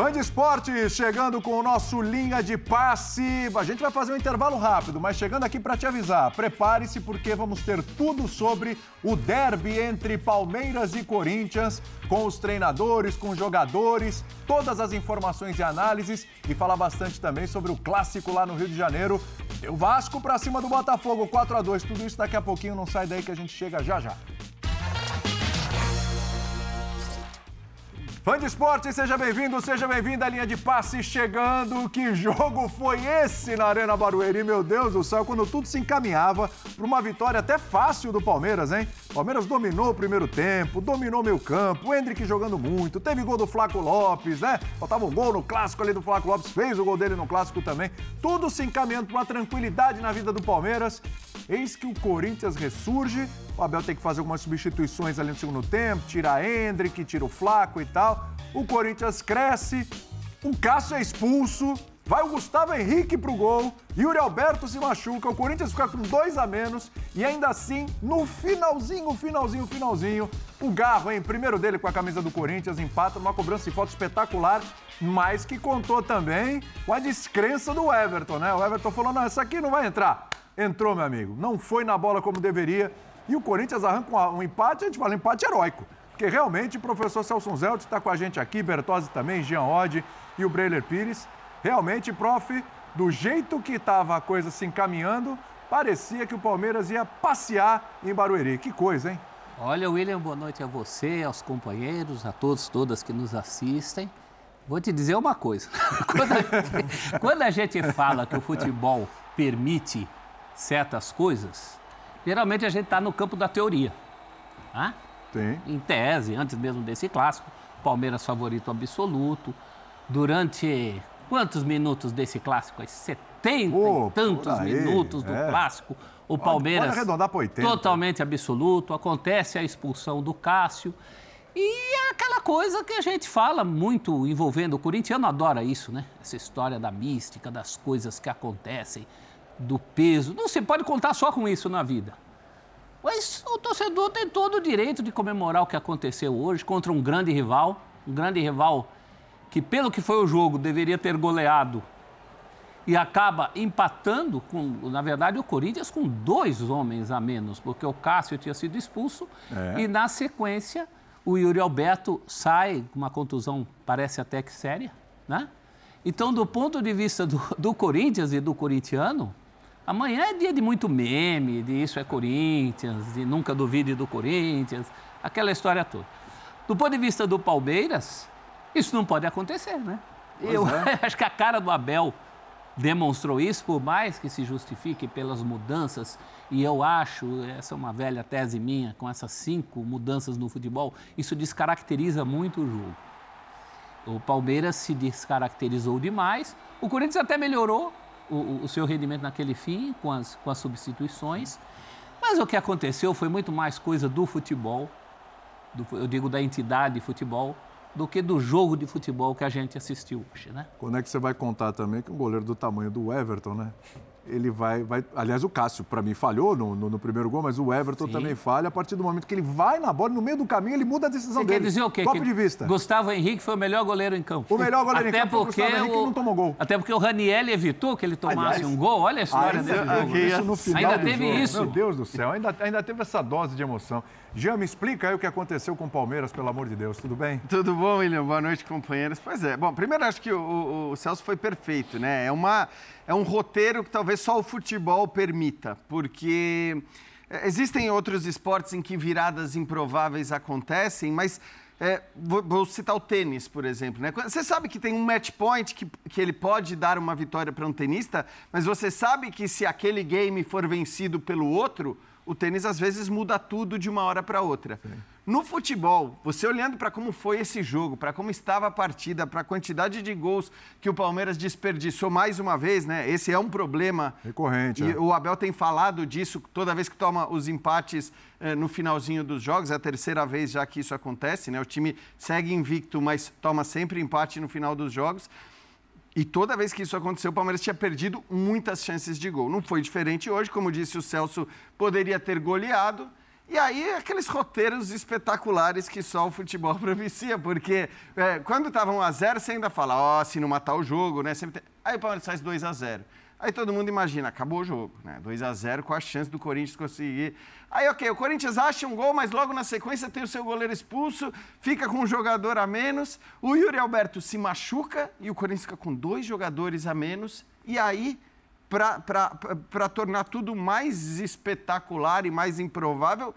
Fã de esportes, chegando com o nosso linha de passe. A gente vai fazer um intervalo rápido, mas chegando aqui para te avisar, prepare-se porque vamos ter tudo sobre o derby entre Palmeiras e Corinthians, com os treinadores, com os jogadores, todas as informações e análises e falar bastante também sobre o clássico lá no Rio de Janeiro. Deu Vasco para cima do Botafogo, 4 a 2. Tudo isso daqui a pouquinho, não sai daí que a gente chega já já. Fã de esporte, seja bem-vindo, seja bem-vinda à linha de passe chegando. Que jogo foi esse na Arena Barueri, meu Deus do céu, quando tudo se encaminhava para uma vitória até fácil do Palmeiras, hein? Palmeiras dominou o primeiro tempo, dominou meio campo, o Hendrick jogando muito, teve gol do Flaco Lopes, né? Faltava um gol no clássico ali do Flaco Lopes, fez o gol dele no clássico também. Tudo se encaminhando para uma tranquilidade na vida do Palmeiras. Eis que o Corinthians ressurge. O Abel tem que fazer algumas substituições ali no segundo tempo, tira a Hendrick, tira o Flaco e tal. O Corinthians cresce, o Cássio é expulso, vai o Gustavo Henrique pro gol, Yuri Alberto se machuca, o Corinthians fica com dois a menos. E ainda assim, no finalzinho, finalzinho, finalzinho, o Garro, hein, primeiro dele com a camisa do Corinthians, empata numa cobrança de foto espetacular, mas que contou também com a descrença do Everton, né? O Everton falou: não, essa aqui não vai entrar. Entrou, meu amigo. Não foi na bola como deveria. E o Corinthians arranca um empate, a gente fala empate heróico. Porque realmente o professor Celso Zelt está com a gente aqui, Bertozzi também, Jean Odd e o Breiler Pires. Realmente, prof, do jeito que estava a coisa se encaminhando, parecia que o Palmeiras ia passear em Barueri. Que coisa, hein? Olha, William, boa noite a você, aos companheiros, a todos, todas que nos assistem. Vou te dizer uma coisa. quando, a gente, quando a gente fala que o futebol permite certas coisas, geralmente a gente está no campo da teoria. Sim. Em tese, antes mesmo desse clássico, Palmeiras favorito absoluto. Durante quantos minutos desse clássico? 70 oh, e tantos aí, minutos do é. clássico. O Palmeiras totalmente absoluto. Acontece a expulsão do Cássio. E é aquela coisa que a gente fala muito envolvendo o corintiano adora isso, né? Essa história da mística, das coisas que acontecem do peso. Não se pode contar só com isso na vida. Mas o torcedor tem todo o direito de comemorar o que aconteceu hoje contra um grande rival, um grande rival que, pelo que foi o jogo, deveria ter goleado e acaba empatando com, na verdade, o Corinthians com dois homens a menos, porque o Cássio tinha sido expulso é. e, na sequência, o Yuri Alberto sai com uma contusão, parece até que séria, né? Então, do ponto de vista do, do Corinthians e do corintiano, Amanhã é dia de muito meme, de isso é Corinthians, de nunca duvide do Corinthians, aquela história toda. Do ponto de vista do Palmeiras, isso não pode acontecer, né? Pois Eu é. acho que a cara do Abel demonstrou isso, por mais que se justifique pelas mudanças, e eu acho, essa é uma velha tese minha, com essas cinco mudanças no futebol, isso descaracteriza muito o jogo. O Palmeiras se descaracterizou demais, o Corinthians até melhorou, o, o seu rendimento naquele fim, com as, com as substituições. Mas o que aconteceu foi muito mais coisa do futebol, do, eu digo da entidade de futebol, do que do jogo de futebol que a gente assistiu hoje, né? Quando é que você vai contar também que um goleiro do tamanho do Everton, né? Ele vai, vai. Aliás, o Cássio, para mim, falhou no, no, no, primeiro gol, mas o Everton Sim. também falha. A partir do momento que ele vai na bola, no meio do caminho, ele muda a decisão Você dele. quer dizer o quê? Top que de vista. Gustavo Henrique foi o melhor goleiro em campo. O melhor goleiro até em campo porque Gustavo Henrique o, não tomou gol. Até porque o Raniel evitou que ele tomasse Aliás, um gol. Olha a história dele. Isso no final ainda teve jogo. isso. Meu Deus do céu, ainda, ainda teve essa dose de emoção. Jean, me explica aí o que aconteceu com o Palmeiras, pelo amor de Deus. Tudo bem? Tudo bom, William? Boa noite, companheiros. Pois é. Bom, primeiro acho que o, o, Celso foi perfeito, né? É uma é um roteiro que talvez só o futebol permita, porque é, existem outros esportes em que viradas improváveis acontecem, mas é, vou, vou, citar o tênis, por exemplo. Né? Você sabe que tem um match point que, que ele pode dar uma vitória para um tenista, mas você sabe que se aquele game for vencido pelo outro, o tênis às vezes muda tudo de uma hora para outra. Sim. No futebol, você olhando para como foi esse jogo, para como estava a partida, para a quantidade de gols que o Palmeiras desperdiçou mais uma vez, né? Esse é um problema. Recorrente. E é. o Abel tem falado disso toda vez que toma os empates eh, no finalzinho dos jogos. É a terceira vez já que isso acontece, né? O time segue invicto, mas toma sempre empate no final dos jogos. E toda vez que isso aconteceu, o Palmeiras tinha perdido muitas chances de gol. Não foi diferente hoje, como disse o Celso, poderia ter goleado E aí, aqueles roteiros espetaculares que só o futebol propicia, porque é, quando estava 1x0, você ainda fala, ó, oh, se não matar o jogo, né? Tem... Aí o Palmeiras faz 2x0. Aí todo mundo imagina, acabou o jogo, né? 2 a 0 com a chance do Corinthians conseguir. Aí, ok, o Corinthians acha um gol, mas logo na sequência tem o seu goleiro expulso, fica com um jogador a menos. O Yuri Alberto se machuca e o Corinthians fica com dois jogadores a menos. E aí, para tornar tudo mais espetacular e mais improvável,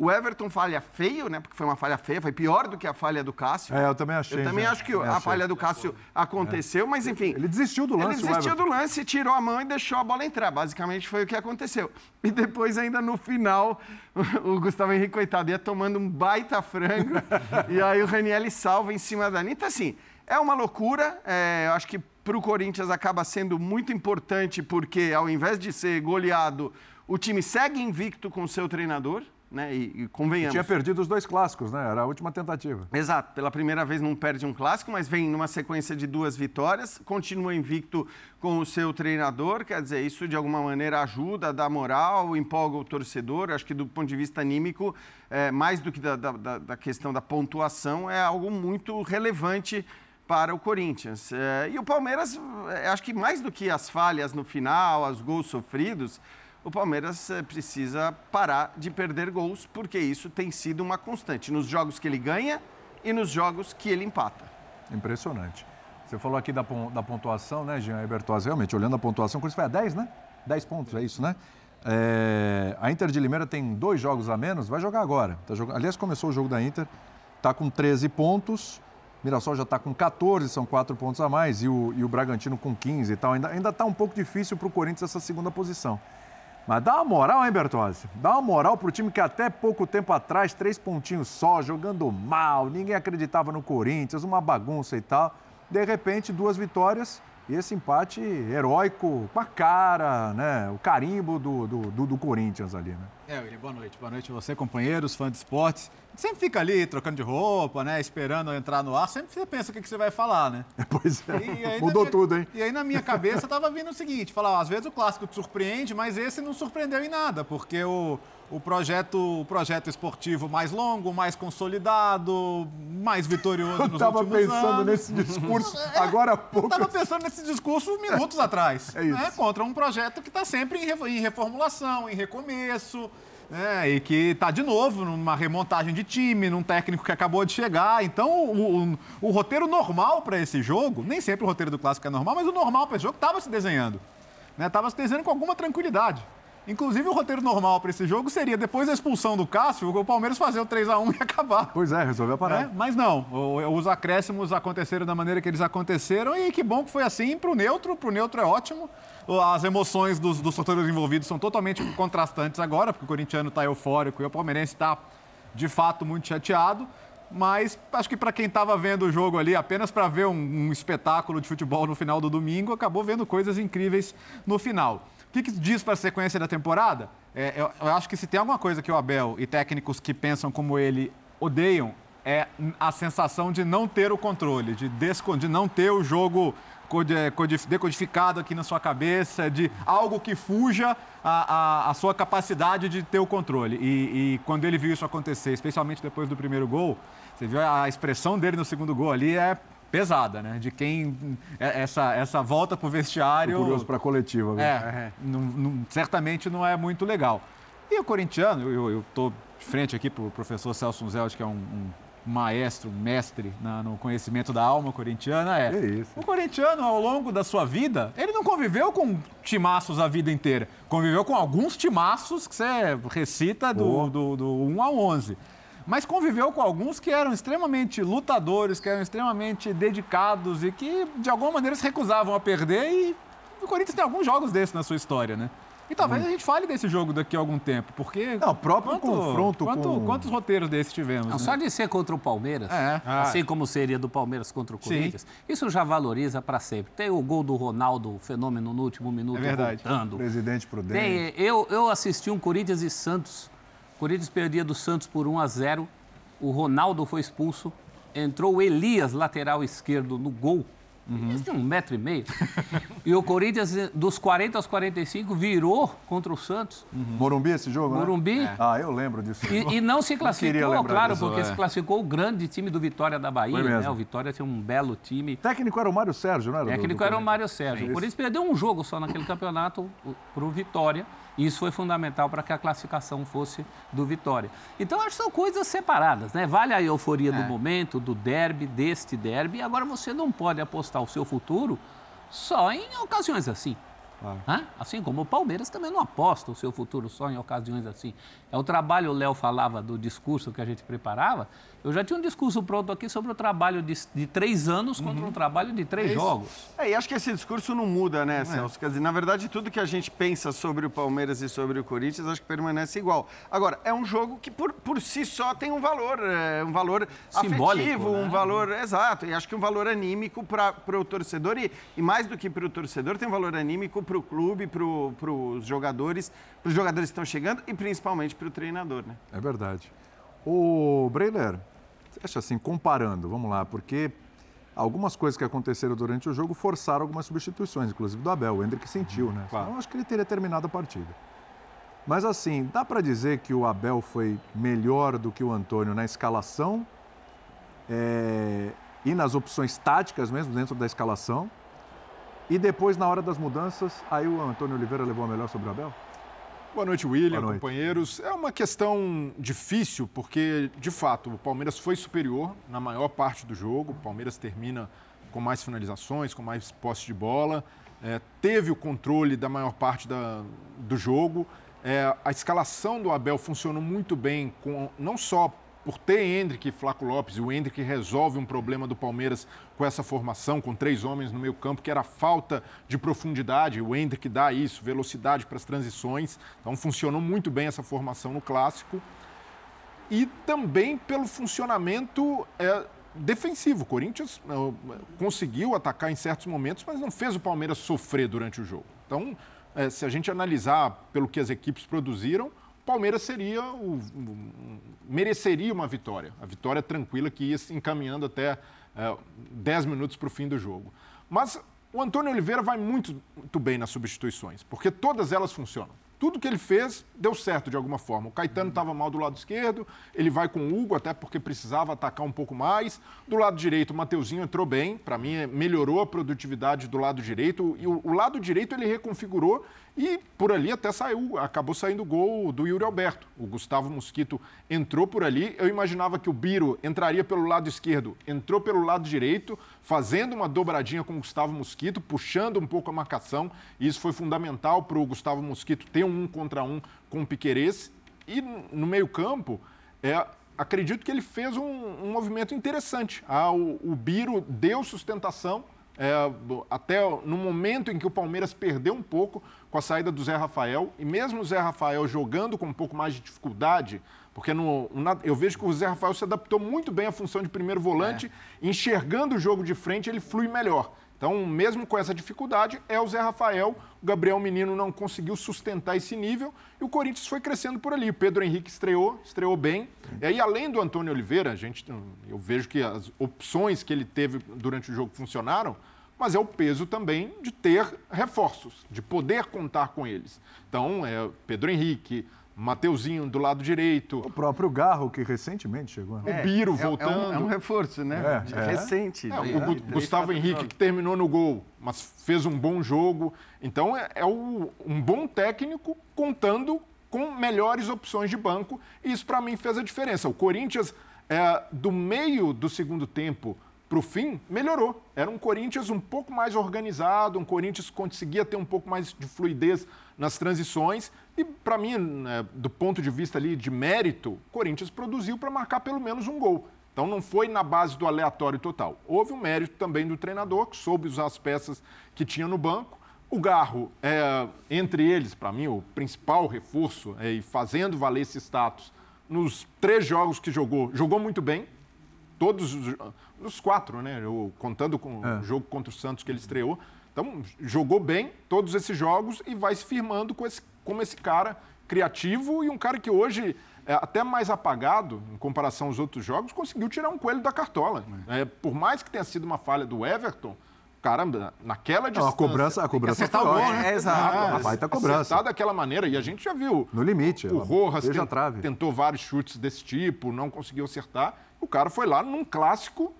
o Everton falha feio, né? Porque foi uma falha feia, foi pior do que a falha do Cássio. É, eu também achei. Eu também já. acho que a falha do Cássio aconteceu, é. mas enfim. Ele desistiu do lance, Ele desistiu do lance, tirou a mão e deixou a bola entrar. Basicamente foi o que aconteceu. E depois, ainda no final, o Gustavo Henrique, coitado, ia tomando um baita frango. e aí o Ranielli salva em cima da Anitta. Assim, é uma loucura. É, eu acho que para o Corinthians acaba sendo muito importante, porque ao invés de ser goleado, o time segue invicto com o seu treinador né? E, e convenhamos. tinha perdido os dois clássicos, né? Era a última tentativa. Exato. Pela primeira vez não perde um clássico, mas vem numa sequência de duas vitórias, continua invicto com o seu treinador. Quer dizer, isso de alguma maneira ajuda, dá moral, empolga o torcedor. Acho que do ponto de vista anímico, é, mais do que da, da, da questão da pontuação, é algo muito relevante para o Corinthians. É, e o Palmeiras, é, acho que mais do que as falhas no final, os gols sofridos, o Palmeiras eh, precisa parar de perder gols, porque isso tem sido uma constante nos jogos que ele ganha e nos jogos que ele empata. Impressionante. Você falou aqui da, da pontuação, né, Jean Ebertoz? Realmente, olhando a pontuação, o Corinthians foi a 10, né? 10 pontos, é isso, né? É, a Inter de Limeira tem dois jogos a menos, vai jogar agora. Tá jogando, aliás, começou o jogo da Inter, está com 13 pontos. Mirassol já está com 14, são quatro pontos a mais, e o, e o Bragantino com 15 e tal. Ainda está um pouco difícil para o Corinthians essa segunda posição. Mas dá uma moral, hein, Bertozzi? Dá uma moral pro time que até pouco tempo atrás, três pontinhos só, jogando mal, ninguém acreditava no Corinthians, uma bagunça e tal. De repente, duas vitórias e esse empate heróico com a cara, né? O carimbo do, do, do, Corinthians ali, né? É, William, boa noite. Boa noite a você, companheiros, fã de esportes. Sempre fica ali trocando de roupa, né? Esperando entrar no ar. Sempre você pensa o que, que você vai falar, né? Pois é. Mudou minha, tudo, hein? E aí na minha cabeça tava vindo o seguinte: falar, às vezes o clássico te surpreende, mas esse não surpreendeu em nada, porque o o projeto, o projeto esportivo mais longo, mais consolidado, mais vitorioso nos últimos anos. Eu estava pensando nesse discurso agora há pouco. Estava pensando nesse discurso minutos atrás. É isso. Né? Contra um projeto que está sempre em reformulação, em recomeço. É, e que está de novo numa remontagem de time, num técnico que acabou de chegar. Então, o, o, o roteiro normal para esse jogo, nem sempre o roteiro do clássico é normal, mas o normal para esse jogo estava se desenhando. Estava né? se desenhando com alguma tranquilidade. Inclusive, o roteiro normal para esse jogo seria, depois da expulsão do Cássio, o Palmeiras fazer o 3x1 e acabar. Pois é, resolveu parar. É, mas não, os acréscimos aconteceram da maneira que eles aconteceram e que bom que foi assim para o neutro. Para o neutro é ótimo. As emoções dos, dos torcedores envolvidos são totalmente contrastantes agora, porque o corintiano está eufórico e o palmeirense está, de fato, muito chateado. Mas acho que para quem estava vendo o jogo ali apenas para ver um, um espetáculo de futebol no final do domingo, acabou vendo coisas incríveis no final. O que, que diz para a sequência da temporada? É, eu, eu, acho que se tem alguma coisa que o Abel e técnicos que pensam como ele odeiam, é a sensação de não ter o controle, de, de não ter o jogo decodificado aqui na sua cabeça, de algo que fuja a, a, a sua capacidade de ter o controle. E, e, quando ele viu isso acontecer, especialmente depois do primeiro gol, você viu a expressão dele no segundo gol ali é pesada, né? De quem é, essa, essa volta para o vestiário. Tô curioso para a coletiva. Viu? É, é não, não, certamente não é muito legal. E o corintiano, eu estou de frente aqui para o professor Celso Zelt, que é um, um maestro, mestre na, no conhecimento da alma corintiana, é. é isso. O corintiano, ao longo da sua vida, ele não conviveu com timaços a vida inteira. Conviveu com alguns timaços que você recita do, oh. do, do 1 a 11 mas conviveu com alguns que eram extremamente lutadores, que eram extremamente dedicados e que, de alguma maneira, se recusavam a perder. E o Corinthians tem alguns jogos desses na sua história, né? E talvez a gente fale desse jogo daqui a algum tempo, porque. Não, o próprio quanto, confronto quanto, com. Quantos roteiros desses tivemos? Não, né? Só de ser contra o Palmeiras, é. assim ah. como seria do Palmeiras contra o Corinthians, Sim. isso já valoriza para sempre. Tem o gol do Ronaldo, o fenômeno no último minuto, é verdade. voltando. Presidente prudente. Tem, eu, eu assisti um Corinthians e Santos Corinthians perdia do Santos por 1 a 0. O Ronaldo foi expulso. Entrou o Elias, lateral esquerdo, no gol. Uhum. Tinham um metro e meio. e o Corinthians, dos 40 aos 45, virou contra o Santos. Uhum. Morumbi esse jogo, né? Morumbi. É. Ah, eu lembro disso. E, e não se classificou, não claro, disso, porque é. se classificou o grande time do Vitória da Bahia. Né? O Vitória tinha um belo time. Técnico era o Mário Sérgio, não era? Técnico do, do era o Mário Sérgio. É o Corinthians perdeu um jogo só naquele campeonato para o Vitória. Isso foi fundamental para que a classificação fosse do Vitória. Então, acho que são coisas separadas, né? Vale a euforia é. do momento, do derby, deste derby. Agora, você não pode apostar o seu futuro só em ocasiões assim. Claro. Assim como o Palmeiras também não aposta o seu futuro só em ocasiões assim. É o trabalho, o Léo falava do discurso que a gente preparava. Eu já tinha um discurso pronto aqui sobre o trabalho de, de três anos contra uhum. um trabalho de três é jogos. É, e acho que esse discurso não muda, né, é. Celso? É. Quer dizer, na verdade, tudo que a gente pensa sobre o Palmeiras e sobre o Corinthians, acho que permanece igual. Agora, é um jogo que por, por si só tem um valor, é, um valor Simbólico, afetivo, né? um valor, exato, e acho que um valor anímico para o torcedor e, e mais do que para o torcedor, tem um valor anímico para o clube, para os jogadores, para os jogadores que estão chegando e principalmente para o treinador, né? É verdade. O Breiler, você acha assim, comparando, vamos lá, porque algumas coisas que aconteceram durante o jogo forçaram algumas substituições, inclusive do Abel. O Hendrick sentiu, né? Claro. Então, acho que ele teria terminado a partida. Mas assim, dá para dizer que o Abel foi melhor do que o Antônio na escalação é, e nas opções táticas mesmo dentro da escalação. E depois, na hora das mudanças, aí o Antônio Oliveira levou a melhor sobre o Abel? Boa noite, William, Boa noite. companheiros. É uma questão difícil, porque, de fato, o Palmeiras foi superior na maior parte do jogo. O Palmeiras termina com mais finalizações, com mais posse de bola, é, teve o controle da maior parte da, do jogo. É, a escalação do Abel funcionou muito bem, com, não só por ter Hendrick e Flaco Lopes, e o Hendrick resolve um problema do Palmeiras com essa formação, com três homens no meio campo, que era falta de profundidade, o Hendrick dá isso, velocidade para as transições, então funcionou muito bem essa formação no Clássico. E também pelo funcionamento é, defensivo. O Corinthians é, conseguiu atacar em certos momentos, mas não fez o Palmeiras sofrer durante o jogo. Então, é, se a gente analisar pelo que as equipes produziram, Palmeiras seria o, o, mereceria uma vitória. A vitória tranquila que ia se encaminhando até é, 10 minutos para o fim do jogo. Mas o Antônio Oliveira vai muito, muito bem nas substituições, porque todas elas funcionam tudo que ele fez deu certo de alguma forma. O Caetano estava mal do lado esquerdo, ele vai com o Hugo, até porque precisava atacar um pouco mais. Do lado direito, o Mateuzinho entrou bem, para mim melhorou a produtividade do lado direito. E o, o, lado direito ele reconfigurou e por ali até saiu, acabou saindo o gol do Yuri Alberto. O Gustavo Mosquito entrou por ali. Eu imaginava que o Biro entraria pelo lado esquerdo, entrou pelo lado direito, fazendo uma dobradinha com o Gustavo Mosquito, puxando um pouco a marcação. Isso foi fundamental para o Gustavo Mosquito ter um um contra um com o Piquerez. E no meio-campo, é, acredito que ele fez um, um movimento interessante. Ah, o, o Biro deu sustentação é, até no momento em que o Palmeiras perdeu um pouco com a saída do Zé Rafael, e mesmo o Zé Rafael jogando com um pouco mais de dificuldade, porque no, eu vejo que o Zé Rafael se adaptou muito bem à função de primeiro volante, é. enxergando o jogo de frente, ele flui melhor. Então, mesmo com essa dificuldade, é o Zé Rafael. O Gabriel Menino não conseguiu sustentar esse nível e o Corinthians foi crescendo por ali. O Pedro Henrique estreou, estreou bem. E aí, além do Antônio Oliveira, a gente, eu vejo que as opções que ele teve durante o jogo funcionaram, mas é o peso também de ter reforços, de poder contar com eles. Então, é Pedro Henrique, Mateuzinho do lado direito. O próprio Garro, que recentemente chegou. Né? É, o Biro voltando. É um, é um, reforço, né? É, é. Recente. É, o Gustavo Henrique, que terminou no gol, mas fez um bom jogo. Então, é, é o, um bom técnico contando com melhores opções de banco. E isso, para mim, fez a diferença. O Corinthians, é, do meio do segundo tempo para o fim, melhorou. Era um Corinthians um pouco mais organizado, um Corinthians que conseguia ter um pouco mais de fluidez nas transições. E, para mim, né, do ponto de vista ali de mérito, o Corinthians produziu para marcar pelo menos um gol. Então não foi na base do aleatório total. Houve um mérito também do treinador, que soube usar as peças que tinha no banco. O Garro, é, entre eles, para mim, o principal reforço, é, e fazendo valer esse status, nos três jogos que jogou, jogou muito bem. Todos os quatro, né? Eu, contando com é. o jogo contra o Santos que ele estreou. Então, jogou bem todos esses jogos e vai se firmando com esse, como esse cara criativo e um cara que hoje, é até mais apagado em comparação aos outros jogos, conseguiu tirar um coelho da cartola. É, por mais que tenha sido uma falha do Everton, cara, naquela distância... Não, a cobrança, a cobrança foi o gol, né? É, exato, é, a baita cobrança. Acertar daquela maneira, e a gente já viu. No limite. O Rojas tent, tentou vários chutes desse tipo, não conseguiu acertar. O cara foi lá num clássico,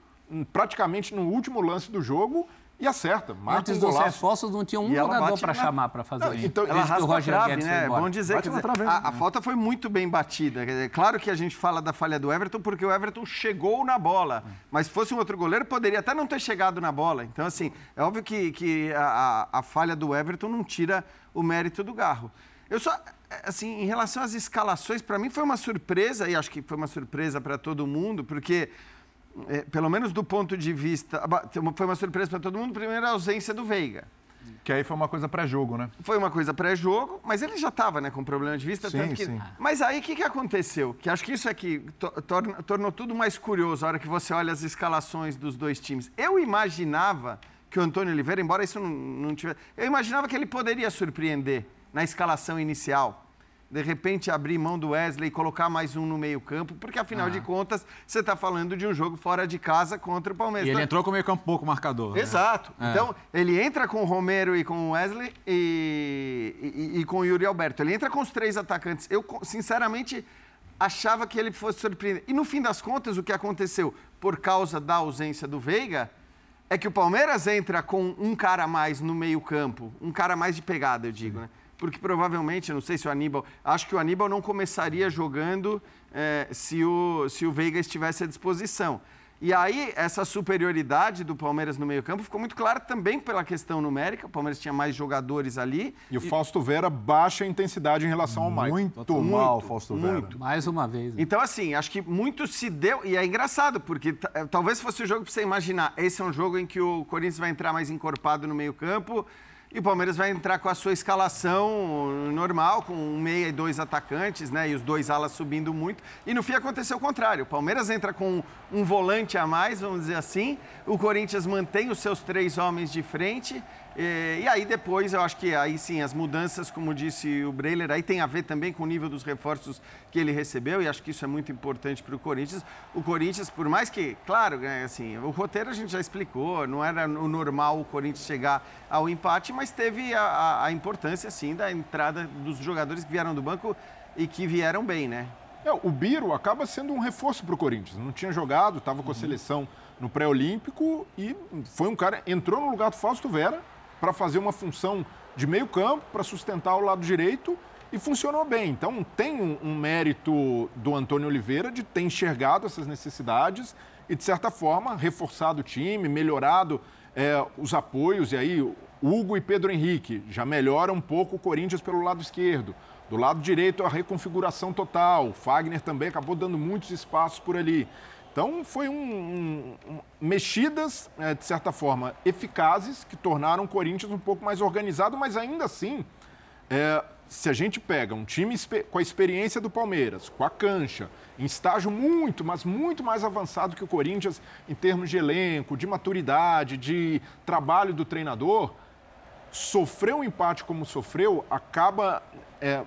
praticamente no último lance do jogo, e acerta. Antes um dos reforços não tinha um jogador para chamar para fazer não, isso. Então, ela raspa a trave, né? É bom dizer que a, a, falta foi muito bem batida. Claro que a gente fala da falha do Everton porque o Everton chegou na bola. Mas se fosse um outro goleiro, poderia até não ter chegado na bola. Então, assim, é óbvio que, que a, a, a falha do Everton não tira o mérito do Garro. Eu só, assim, em relação às escalações, para mim foi uma surpresa, e acho que foi uma surpresa para todo mundo, porque é, pelo menos do ponto de vista. Foi uma surpresa para todo mundo, primeiro a ausência do Veiga. Que aí foi uma coisa pré-jogo, né? Foi uma coisa pré-jogo, mas ele já estava né, com problema de vista. Sim, que... sim. Mas aí o que, que aconteceu? Que acho que isso aqui torna, tornou tudo mais curioso a hora que você olha as escalações dos dois times. Eu imaginava que o Antônio Oliveira, embora isso não, não tivesse. Eu imaginava que ele poderia surpreender na escalação inicial de repente abrir mão do Wesley e colocar mais um no meio-campo, porque afinal ah. de contas você está falando de um jogo fora de casa contra o Palmeiras. E ele entrou com o meio-campo pouco marcador. Né? Exato. Né? Então, ele entra com o Romero e com o Wesley e, e, e, com o Yuri Alberto. Ele entra com os três atacantes. Eu, sinceramente, achava que ele fosse surpreender. E no fim das contas, o que aconteceu por causa da ausência do Veiga é que o Palmeiras entra com um cara a mais no meio-campo, um cara mais de pegada, eu digo, né? Porque provavelmente, não sei se o Aníbal. Acho que o Aníbal não começaria jogando é, se, o, se o Veiga estivesse à disposição. E aí, essa superioridade do Palmeiras no meio-campo ficou muito clara também pela questão numérica. O Palmeiras tinha mais jogadores ali. E o Fausto Vera baixa a intensidade em relação ao Maicon. Muito, muito mal, Fausto Vera. Muito. Mais uma vez. Né? Então, assim, acho que muito se deu. E é engraçado, porque talvez fosse o jogo para você imaginar. Esse é um jogo em que o Corinthians vai entrar mais encorpado no meio-campo e o Palmeiras vai entrar com a sua escalação normal, com um meia e dois atacantes, né? E os dois alas subindo muito. E no fim aconteceu o contrário. O Palmeiras entra com um volante a mais, vamos dizer assim. O Corinthians mantém os seus três homens de frente e, e, aí depois eu acho que aí sim as mudanças, como disse o Breiler, aí tem a ver também com o nível dos reforços que ele recebeu e acho que isso é muito importante para o Corinthians. O Corinthians, por mais que, claro, né, assim, o roteiro a gente já explicou, não era o normal o Corinthians chegar ao empate, mas teve a, a, a importância sim da entrada dos jogadores que vieram do banco e que vieram bem, né? É, o Biro acaba sendo um reforço para o Corinthians. Não tinha jogado, estava com a uhum. seleção no pré-olímpico e foi um cara entrou no lugar do Fausto Vera para fazer uma função de meio campo, para sustentar o lado direito e funcionou bem. Então tem um, um, mérito do Antônio Oliveira de ter enxergado essas necessidades e, de certa forma, reforçado o time, melhorado é, os apoios. E aí, Hugo e Pedro Henrique já melhoram um pouco o Corinthians pelo lado esquerdo. Do lado direito, a reconfiguração total. O Fagner também acabou dando muitos espaços por ali. Então, foi um, um, um mexidas, é, de certa forma, eficazes, que tornaram o Corinthians um pouco mais organizado, mas ainda assim, é, se a gente pega um time com a experiência do Palmeiras, com a cancha, em estágio muito, mas muito mais avançado que o Corinthians em termos de elenco, de maturidade, de trabalho do treinador, sofrer um empate como sofreu acaba é,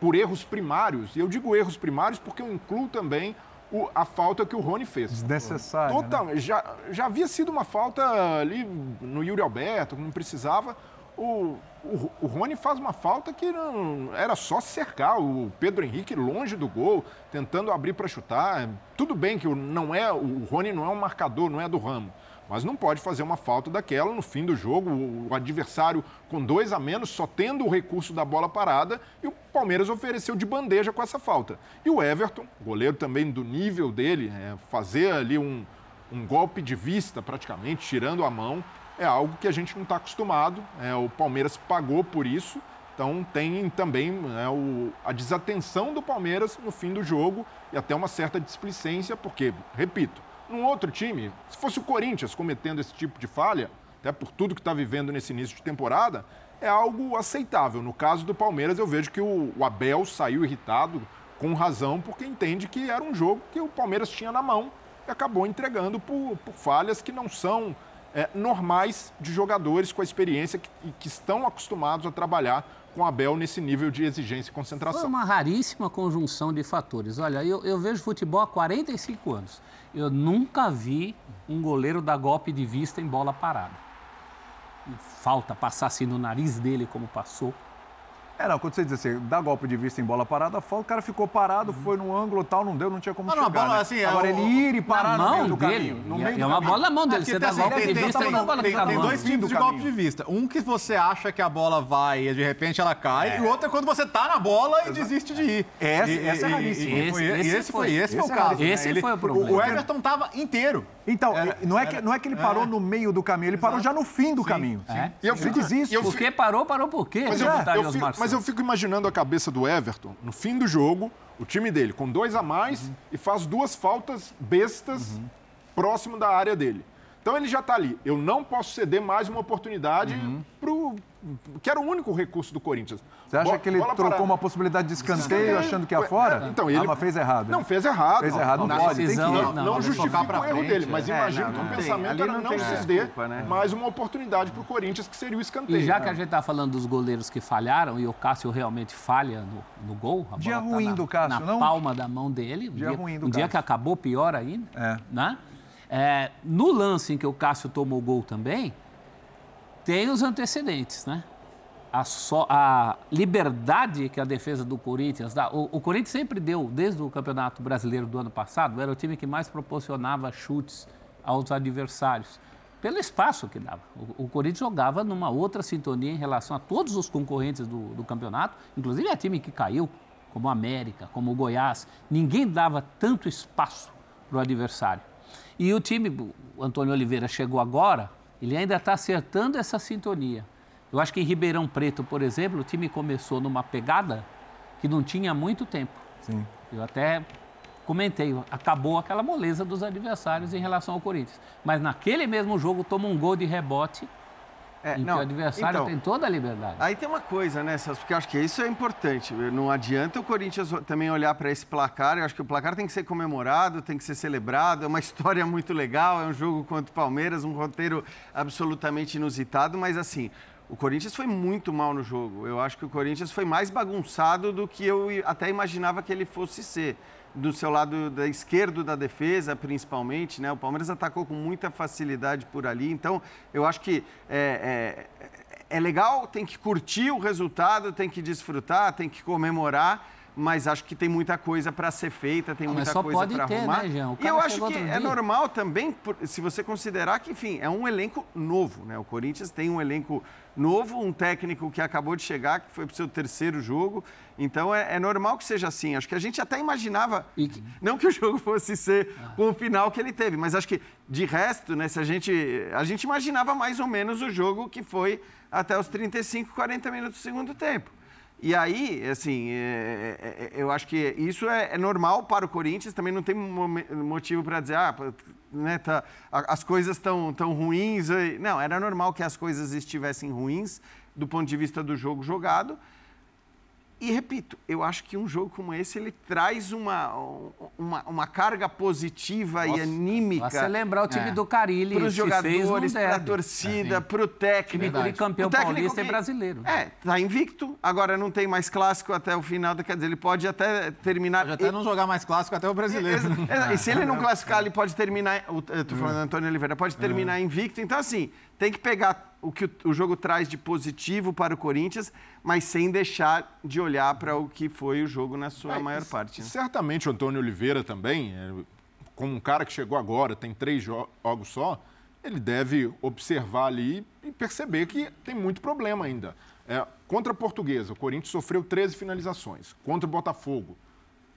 por erros primários. E eu digo erros primários porque eu incluo também o, a falta que o Rony fez. Desnecessária. Total, né? já, já havia sido uma falta ali no Yuri Alberto, não precisava. O, o, o, Rony faz uma falta que não, era só cercar o Pedro Henrique longe do gol, tentando abrir para chutar. Tudo bem que não é o Rony não é um marcador, não é do ramo. Mas não pode fazer uma falta daquela no fim do jogo, o adversário com dois a menos, só tendo o recurso da bola parada, e o Palmeiras ofereceu de bandeja com essa falta. E o Everton, goleiro também do nível dele, é, fazer ali um, um golpe de vista praticamente, tirando a mão, é algo que a gente não está acostumado. É, o Palmeiras pagou por isso. Então tem também né, o, a desatenção do Palmeiras no fim do jogo e até uma certa displicência, porque, repito, num outro time, se fosse o Corinthians cometendo esse tipo de falha, até por tudo que está vivendo nesse início de temporada, é algo aceitável. No caso do Palmeiras, eu vejo que o, o Abel saiu irritado, com razão, porque entende que era um jogo que o Palmeiras tinha na mão e acabou entregando por, por falhas que não são é, normais de jogadores com a experiência que, que estão acostumados a trabalhar com Abel nesse nível de exigência e concentração. Foi uma raríssima conjunção de fatores. Olha, eu, eu vejo futebol há 45 anos. Eu nunca vi um goleiro dar golpe de vista em bola parada. falta passasse no nariz dele como passou. É, não, quando você diz assim, dá golpe de vista em bola parada, o cara ficou parado, uhum. foi no ângulo tal, não deu, não tinha como não, chegar. Não, bola, né? assim, é Agora, é o... ele ir e parar no meio do dele, caminho. No meio é uma bola na mão dele, é, você dá assim, golpe de vista tem, bola tem, tem dois tipos de golpe de vista. Um que você acha que a bola vai e de repente ela cai, é. e o outro é quando você tá na bola e desiste de ir. Essa, e, essa é raríssima. Esse, esse, esse foi, esse foi o caso. Esse foi o problema. O Everton tava inteiro. Então, não, é que, não é que ele parou no meio do caminho, ele parou já no fim do caminho. E eu fico, Porque parou, parou por quê? Mas eu fico imaginando a cabeça do Everton Everton, no fim do jogo, o time dele com dois a mais uhum. e faz duas faltas bestas uhum. próximo da área dele. Então ele já está ali. Eu não posso ceder mais uma oportunidade uhum. para o que era o único recurso do Corinthians. Você acha que ele trocou parada. uma possibilidade de escanteio achando que ia fora? Então, ele... Ah, mas fez errado. Não, fez errado. Fez errado, não, não pode. Decisão, tem que... não, não, justifica o erro dele, mas é, imagino que o pensamento era não ceder né? mais uma oportunidade para o Corinthians, que seria o escanteio. E já que a gente está falando dos goleiros que falharam, e o Cássio realmente falha no, no gol, a dia bola ruim tá na, do Cássio, na não? palma da mão dele. Um dia, dia ruim do um Cássio. dia que acabou pior ainda, é. né? É, no lance em que o Cássio tomou o gol também, tem os antecedentes, né? A, so, a liberdade que a defesa do Corinthians dá. O, o, Corinthians sempre deu, desde o Campeonato Brasileiro do ano passado, era o time que mais proporcionava chutes aos adversários, pelo espaço que dava. O, o Corinthians jogava numa outra sintonia em relação a todos os concorrentes do, do campeonato, inclusive a time que caiu, como o América, como o Goiás. Ninguém dava tanto espaço para o adversário. E o time, o Antônio Oliveira chegou agora, ele ainda está acertando essa sintonia. Eu acho que em Ribeirão Preto, por exemplo, o time começou numa pegada que não tinha muito tempo. Sim. Eu até comentei, acabou aquela moleza dos adversários em relação ao Corinthians. Mas naquele mesmo jogo toma um gol de rebote é, em não, que o adversário então, tem toda a liberdade. Aí tem uma coisa, né, Celso? Porque eu acho que isso é importante. Não adianta o Corinthians também olhar para esse placar. Eu acho que o placar tem que ser comemorado, tem que ser celebrado. É uma história muito legal, é um jogo contra o Palmeiras, um roteiro absolutamente inusitado, mas assim. O Corinthians foi muito mal no jogo. Eu acho que o Corinthians foi mais bagunçado do que eu até imaginava que ele fosse ser do seu lado da esquerdo da defesa, principalmente, né? O Palmeiras atacou com muita facilidade por ali. Então, eu acho que é, é, é legal, tem que curtir o resultado, tem que desfrutar, tem que comemorar mas acho que tem muita coisa para ser feita, tem muita coisa para arrumar. Né, Jean? e eu acho que é normal também, se você considerar que, enfim, é um elenco novo, né? O Corinthians tem um elenco novo, um técnico que acabou de chegar, que foi para o seu terceiro jogo. Então é, é, normal que seja assim. Acho que a gente até imaginava, que... não que o jogo fosse ser ah. com o final que ele teve, mas acho que de resto, né, se a gente a gente imaginava mais ou menos o jogo que foi até os 35, 40 minutos do segundo tempo. E aí, assim, é, é, é, eu acho que isso é, é, normal para o Corinthians, também não tem motivo para dizer, ah, né, tá, as coisas estão tão ruins. Não, era normal que as coisas estivessem ruins do ponto de vista do jogo jogado. E repito, eu acho que um jogo como esse ele traz uma, uma, uma carga positiva Nossa, e anímica. Você lembrar o time é. do Carilli, para os jogadores, para a torcida, é, para o técnico. Ele campeão paulista e brasileiro. É, está invicto. Agora não tem mais clássico até o final. Quer dizer, ele pode até terminar. Pode até e... não jogar mais clássico até o brasileiro. E, e se ele não classificar, ele pode terminar. Estou falando do Antônio Oliveira, pode terminar invicto. Então, assim, tem que pegar o que o jogo traz de positivo para o Corinthians, mas sem deixar de olhar para o que foi o jogo na sua é, maior parte. Né? Certamente o Antônio Oliveira também, é, como um cara que chegou agora, tem três jogos só, ele deve observar ali e perceber que tem muito problema ainda. É, contra a Portuguesa, o Corinthians sofreu 13 finalizações. Contra o Botafogo,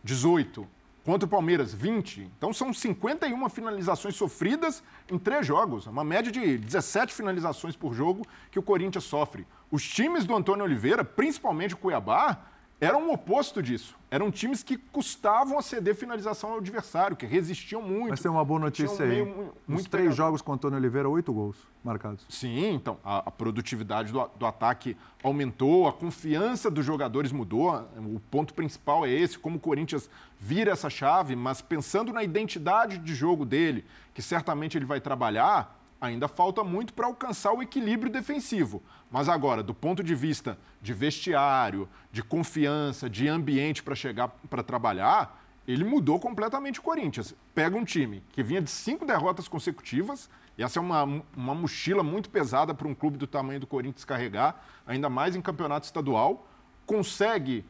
18. Contra o Palmeiras, 20. Então são 51 finalizações sofridas em três jogos. Uma média de 17 finalizações por jogo que o Corinthians sofre. Os times do Antônio Oliveira, principalmente o Cuiabá, eram o oposto disso. Eram times que custavam a ceder finalização ao adversário, que resistiam muito. Mas tem uma boa notícia aí. Meio, muito três jogos com o Antônio Oliveira, oito gols marcados. Sim, então a, a produtividade do, do, ataque aumentou, a confiança dos jogadores mudou. O ponto principal é esse, como o Corinthians vira essa chave, mas pensando na identidade de jogo dele, que certamente ele vai trabalhar, ainda falta muito para alcançar o equilíbrio defensivo. Mas agora, do ponto de vista de vestiário, de confiança, de ambiente para chegar para trabalhar, ele mudou completamente o Corinthians. Pega um time que vinha de cinco derrotas consecutivas E essa é uma, uma mochila muito pesada para um clube do tamanho do Corinthians carregar, ainda mais em campeonato estadual. Consegue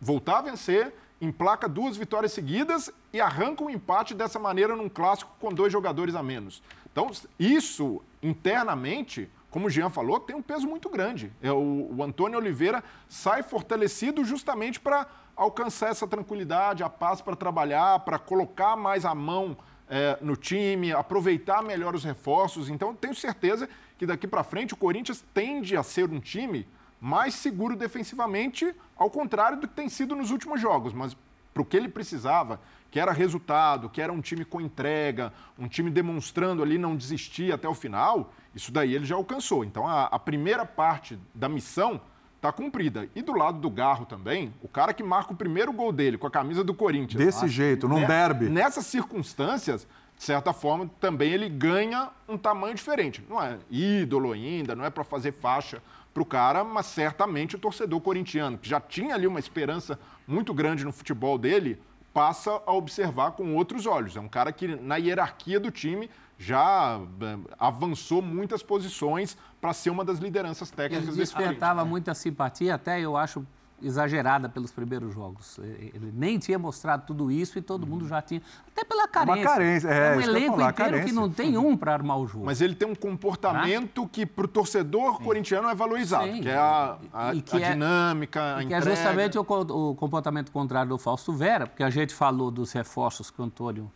voltar a vencer, emplaca duas vitórias seguidas e arranca um empate dessa maneira num clássico com dois jogadores a menos. Então, isso internamente, como o Jean falou, tem um peso muito grande. É, o, o Antônio Oliveira sai fortalecido justamente para alcançar essa tranquilidade, a paz para trabalhar, para colocar mais a mão é, no time, aproveitar melhor os reforços. Então, tenho certeza que daqui para frente o Corinthians tende a ser um time mais seguro defensivamente, ao contrário do que tem sido nos últimos jogos. Mas para o que ele precisava, que era resultado, que era um time com entrega, um time demonstrando ali não desistir até o final, isso daí ele já alcançou. Então, a, a primeira parte da missão está cumprida. E do lado do Garro também, o cara que marca o primeiro gol dele com a camisa do Corinthians. Desse jeito, num derby. Nessas circunstâncias, de certa forma, também ele ganha um tamanho diferente. Não é ídolo ainda, não é para fazer faixa para o cara, mas certamente o torcedor corintiano, que já tinha ali uma esperança muito grande no futebol dele, passa a observar com outros olhos. É um cara que, na hierarquia do time, já eh, avançou muitas posições para ser uma das lideranças técnicas desse Ele despertava muita simpatia, até eu acho exagerada pelos primeiros jogos. Ele nem tinha mostrado tudo isso e todo mundo já tinha. Até pela carência. Uma carência, é. é um elenco falar, inteiro carência. que não tem um para armar o jogo. Mas ele tem um comportamento ah? que para o torcedor Sim. corintiano é valorizado, Sim. que é a, a, que a é, dinâmica, a que é justamente o, o, comportamento contrário do Fausto Vera, porque a gente falou dos reforços que o Antônio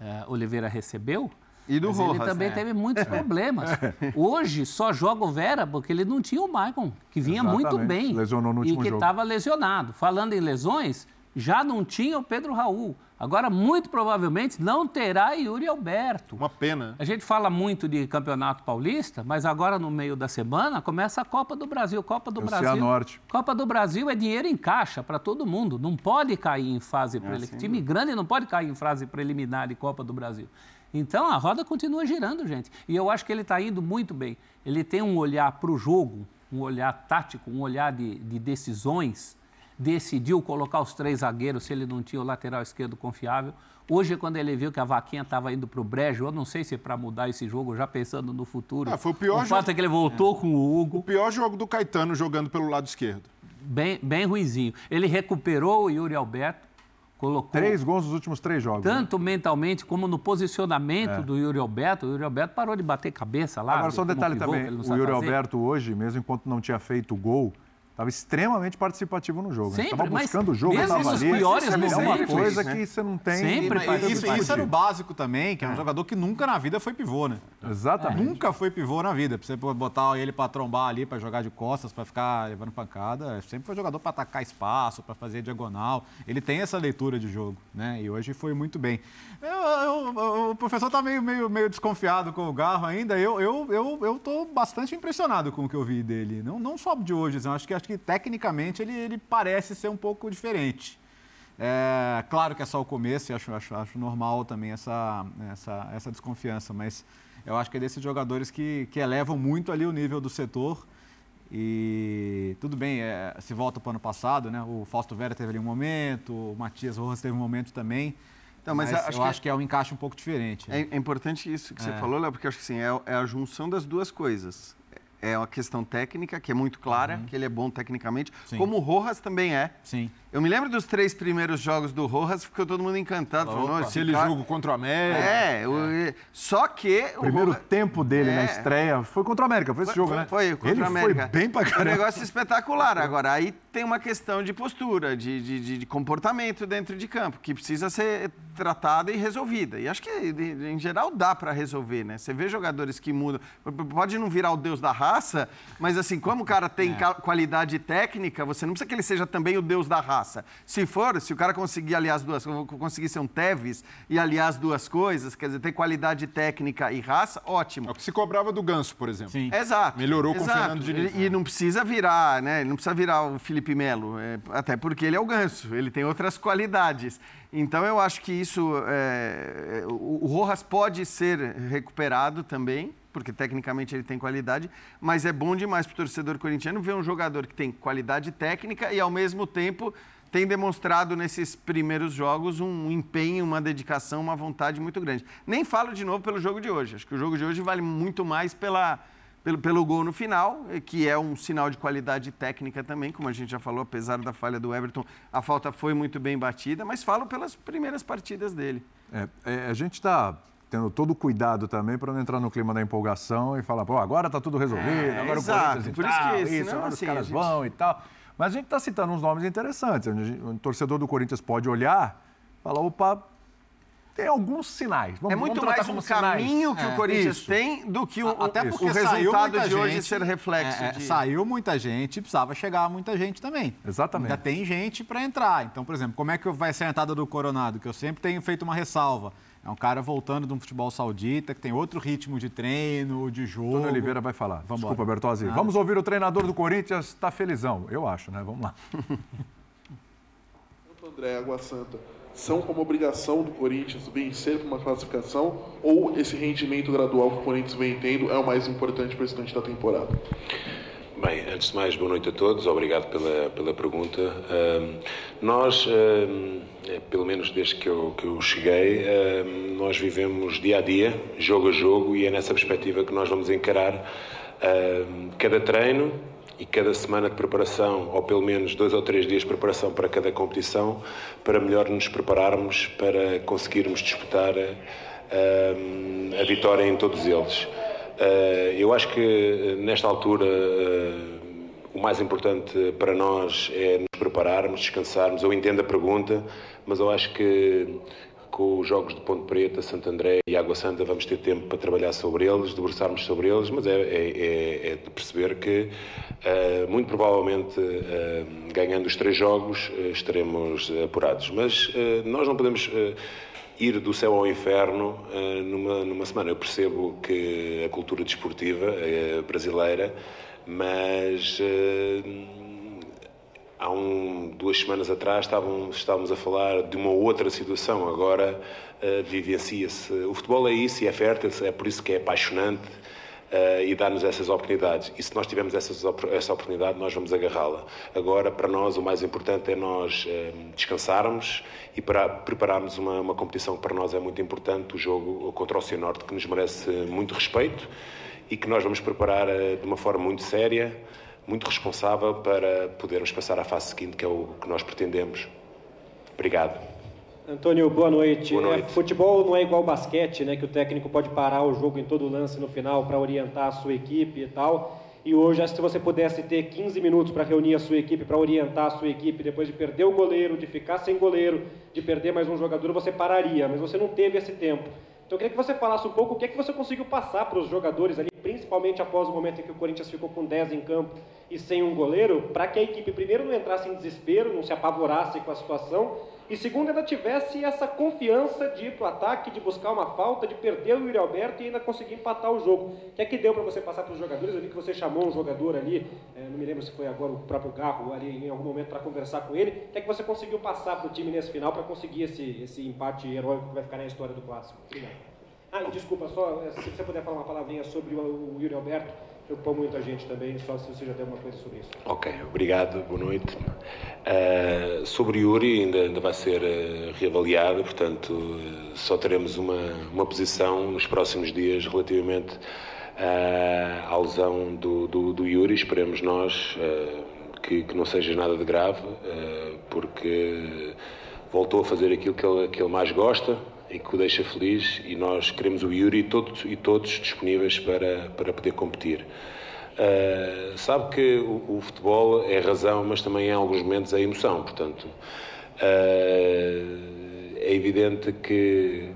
eh, Oliveira recebeu. E do Mas Rojas, ele também é. teve muitos problemas. Hoje só joga o Vera porque ele não tinha o Maicon, que vinha Exatamente. muito bem. Lesionou no último E que estava lesionado. Falando em lesões, já não tinha o Pedro Raul. Agora, muito provavelmente, não terá Yuri Alberto. Uma pena. A gente fala muito de Campeonato Paulista, mas agora, no meio da semana, começa a Copa do Brasil. Copa do Brasil. Norte. Copa do Brasil é dinheiro em caixa para todo mundo. Não pode cair em fase é preliminar. Assim, time grande não pode cair em fase preliminar de Copa do Brasil. Então a roda continua girando, gente. E eu acho que ele está indo muito bem. Ele tem um olhar para o jogo, um olhar tático, um olhar de, de, decisões. Decidiu colocar os três zagueiros se ele não tinha o lateral esquerdo confiável. Hoje, quando ele viu que a vaquinha estava indo para o brejo, eu não sei se é para mudar esse jogo, já pensando no futuro. Ah, foi o pior o fato jogo... é que ele voltou é. com o Hugo. O pior jogo do Caetano jogando pelo lado esquerdo. Bem, bem ruizinho. Ele recuperou o Yuri Alberto colocou. Três gols nos últimos três jogos. Né? Tanto né? mentalmente como no posicionamento é. do Yuri Alberto. O Yuri Alberto parou de bater cabeça lá. Agora, só um detalhe pivô, também: o Yuri Alberto hoje, mesmo enquanto não tinha feito gol, estava extremamente participativo no jogo. Estava buscando o jogo, estava ali. Piores é uma coisa né? que você não tem. Sempre e, isso, isso era o básico também, que é um é. jogador que nunca na vida foi pivô, né? Exatamente. Nunca foi pivô na vida. Pra você botar ele para trombar ali, para jogar de costas, para ficar levando pancada. Sempre foi jogador para atacar espaço, para fazer diagonal. Ele tem essa leitura de jogo, né? E hoje foi muito bem. Eu, eu, o professor tá meio, meio, meio desconfiado com o Garro ainda. Eu, eu, eu, eu tô bastante impressionado com o que eu vi dele. Não, não só de hoje, eu acho que, acho que tecnicamente ele, ele parece ser um pouco diferente. É, claro que é só o começo e acho, acho, acho normal também essa, essa, essa desconfiança, mas eu acho que é desses jogadores que, que elevam muito ali o nível do setor. E tudo bem, é, se volta para o ano passado, né? O Fausto Vera teve ali um momento, o Matias Rojas teve um momento também. Então, mas, mas acho eu que acho que é um encaixe um pouco diferente. É, é importante isso que é. você falou, Léo, porque acho que é, é a junção das duas coisas é uma questão técnica, que é muito clara, uhum. que ele é bom tecnicamente, Sim. como o Rojas também é. Sim. Eu me lembro dos três primeiros jogos do Rojas, ficou todo mundo encantado. Falou, se ele cara... joga contra o América. É, é. só que. O primeiro Rojas... tempo dele é. na estreia foi contra o América, foi esse foi, jogo, né? Foi, contra ele o América. Foi bem pra caramba. Um negócio espetacular. Agora, aí tem uma questão de postura, de, de, de comportamento dentro de campo, que precisa ser tratada e resolvida. E acho que, em geral, dá para resolver, né? Você vê jogadores que mudam. Pode não virar o deus da raça, mas assim, como o cara tem é. qualidade técnica, você não precisa que ele seja também o deus da raça. Se for se o cara conseguir aliar as duas, conseguir ser um Teves e aliar as duas coisas, quer dizer, ter qualidade técnica e raça, ótimo. É o que se cobrava do Ganso, por exemplo. Sim. Exato. Melhorou exato. com o Fernando Diniz. E, e não precisa virar, né? Ele não precisa virar o Felipe Melo, é, até porque ele é o Ganso, ele tem outras qualidades. Então eu acho que isso, é, o, o Rojas pode ser recuperado também, porque tecnicamente ele tem qualidade, mas é bom demais para o torcedor corintiano ver um jogador que tem qualidade técnica e ao mesmo tempo tem demonstrado nesses primeiros jogos um empenho, uma dedicação, uma vontade muito grande. Nem falo de novo pelo jogo de hoje. Acho que o jogo de hoje vale muito mais pela, pelo, pelo gol no final, que é um sinal de qualidade técnica também, como a gente já falou, apesar da falha do Everton, a falta foi muito bem batida, mas falo pelas primeiras partidas dele. É, é, a gente está tendo todo o cuidado também para não entrar no clima da empolgação e falar, pô, agora está tudo resolvido, é, agora exato, o Corinthians por isso que isso, isso agora assim, os caras gente... vão e tal. Mas a gente está citando uns nomes interessantes. O torcedor do Corinthians pode olhar e falar, opa, tem alguns sinais. Vamos, é muito mais um caminho que é, o Corinthians isso. tem do que o, Até porque o resultado de hoje ser reflexo. É, é, de... Saiu muita gente, precisava chegar muita gente também. Exatamente. Ainda tem gente para entrar. Então, por exemplo, como é que vai ser a entrada do Coronado? Que eu sempre tenho feito uma ressalva. É um cara voltando de um futebol saudita, que tem outro ritmo de treino, de jogo. Tony Oliveira vai falar. Vamos Desculpa, Bertozzi. Ah. Vamos ouvir o treinador do Corinthians, está felizão. Eu acho, né? Vamos lá. André Água Santa são como obrigação do Corinthians vencer uma classificação ou esse rendimento gradual que o Corinthians vem tendo é o mais importante para o restante da temporada? Bem, antes de mais, boa noite a todos, obrigado pela, pela pergunta. nós, é, pelo menos desde que eu, que eu cheguei, nós vivemos dia a dia, jogo a jogo, e é nessa perspectiva que nós vamos encarar cada treino, e cada semana de preparação, ou pelo menos dois ou três dias de preparação para cada competição, para melhor nos prepararmos para conseguirmos disputar a vitória em todos eles. Uh, eu acho que eh, nesta altura uh, o mais importante para nós é nos prepararmos, descansarmos. Eu entendo a pergunta, mas eu acho que com os jogos de Ponte Preta, Santo André e Água Santa vamos ter tempo para trabalhar sobre eles, debruçarmos sobre eles, mas é, é, é, é de perceber que uh, muito provavelmente uh, ganhando os três jogos uh, estaremos apurados. Mas nós não podemos ir do céu ao inferno numa, numa semana. Eu percebo que a cultura desportiva brasileira, mas há um, duas semanas atrás estávamos, estávamos a falar de uma outra situação, agora uh, vivencia-se. O futebol é isso e é fértil, é por isso que é apaixonante uh, e dá-nos essas oportunidades. E se nós tivermos essas, essa oportunidade, nós vamos agarrá-la. Agora, para nós, o mais importante é nós uh, descansarmos e para prepararmos uma, uma competição que para nós é muito importante, o jogo contra o Cianorte, que nos merece muito respeito e que nós vamos preparar de uma forma muito séria muito responsável para podermos passar à fase seguinte, que é o que nós pretendemos. Obrigado. Antônio, boa noite. Boa noite. É, futebol não é igual basquete, né? Que o técnico pode parar o jogo em todo lance no final para orientar a sua equipe e tal. E hoje, se você pudesse ter 15 minutos para reunir a sua equipe, para orientar a sua equipe, depois de perder o goleiro, de ficar sem goleiro, de perder mais um jogador, você pararia, mas você não teve esse tempo. Então eu queria que você falasse um pouco o que é que você conseguiu passar para os jogadores ali, principalmente após o momento em que o Corinthians ficou com 10 em campo e sem um goleiro, para que a equipe primeiro não entrasse em desespero, não se apavorasse com a situação, e segundo ainda tivesse essa confiança de ir para o ataque, de buscar uma falta, de perder o Yuri Alberto e ainda conseguir empatar o jogo. O que é que deu para você passar para os jogadores? Eu vi que você chamou um jogador ali, é, não me lembro se foi agora o próprio Garro ali em algum momento para conversar com ele. O que é que você conseguiu passar para o time nesse final para conseguir esse, esse empate heróico que vai ficar na história do clássico? Obrigado. Ah, desculpa, só se você puder falar uma palavrinha sobre o, o Yuri Alberto preocupou muita gente também, só se você já tem alguma coisa sobre isso. Ok, obrigado, boa noite. Uh, sobre Yuri ainda, ainda vai ser uh, reavaliado, portanto uh, só teremos uma, uma posição nos próximos dias relativamente à lesão do, do, do Yuri, esperemos nós que, que, não seja nada de grave, porque voltou a fazer aquilo que ele, que ele mais gosta, e que o deixa feliz e nós queremos o Yuri todos, e todos disponíveis para, para poder competir. Uh, sabe que o, o, futebol é razão, mas também em alguns momentos é emoção, portanto uh, é evidente que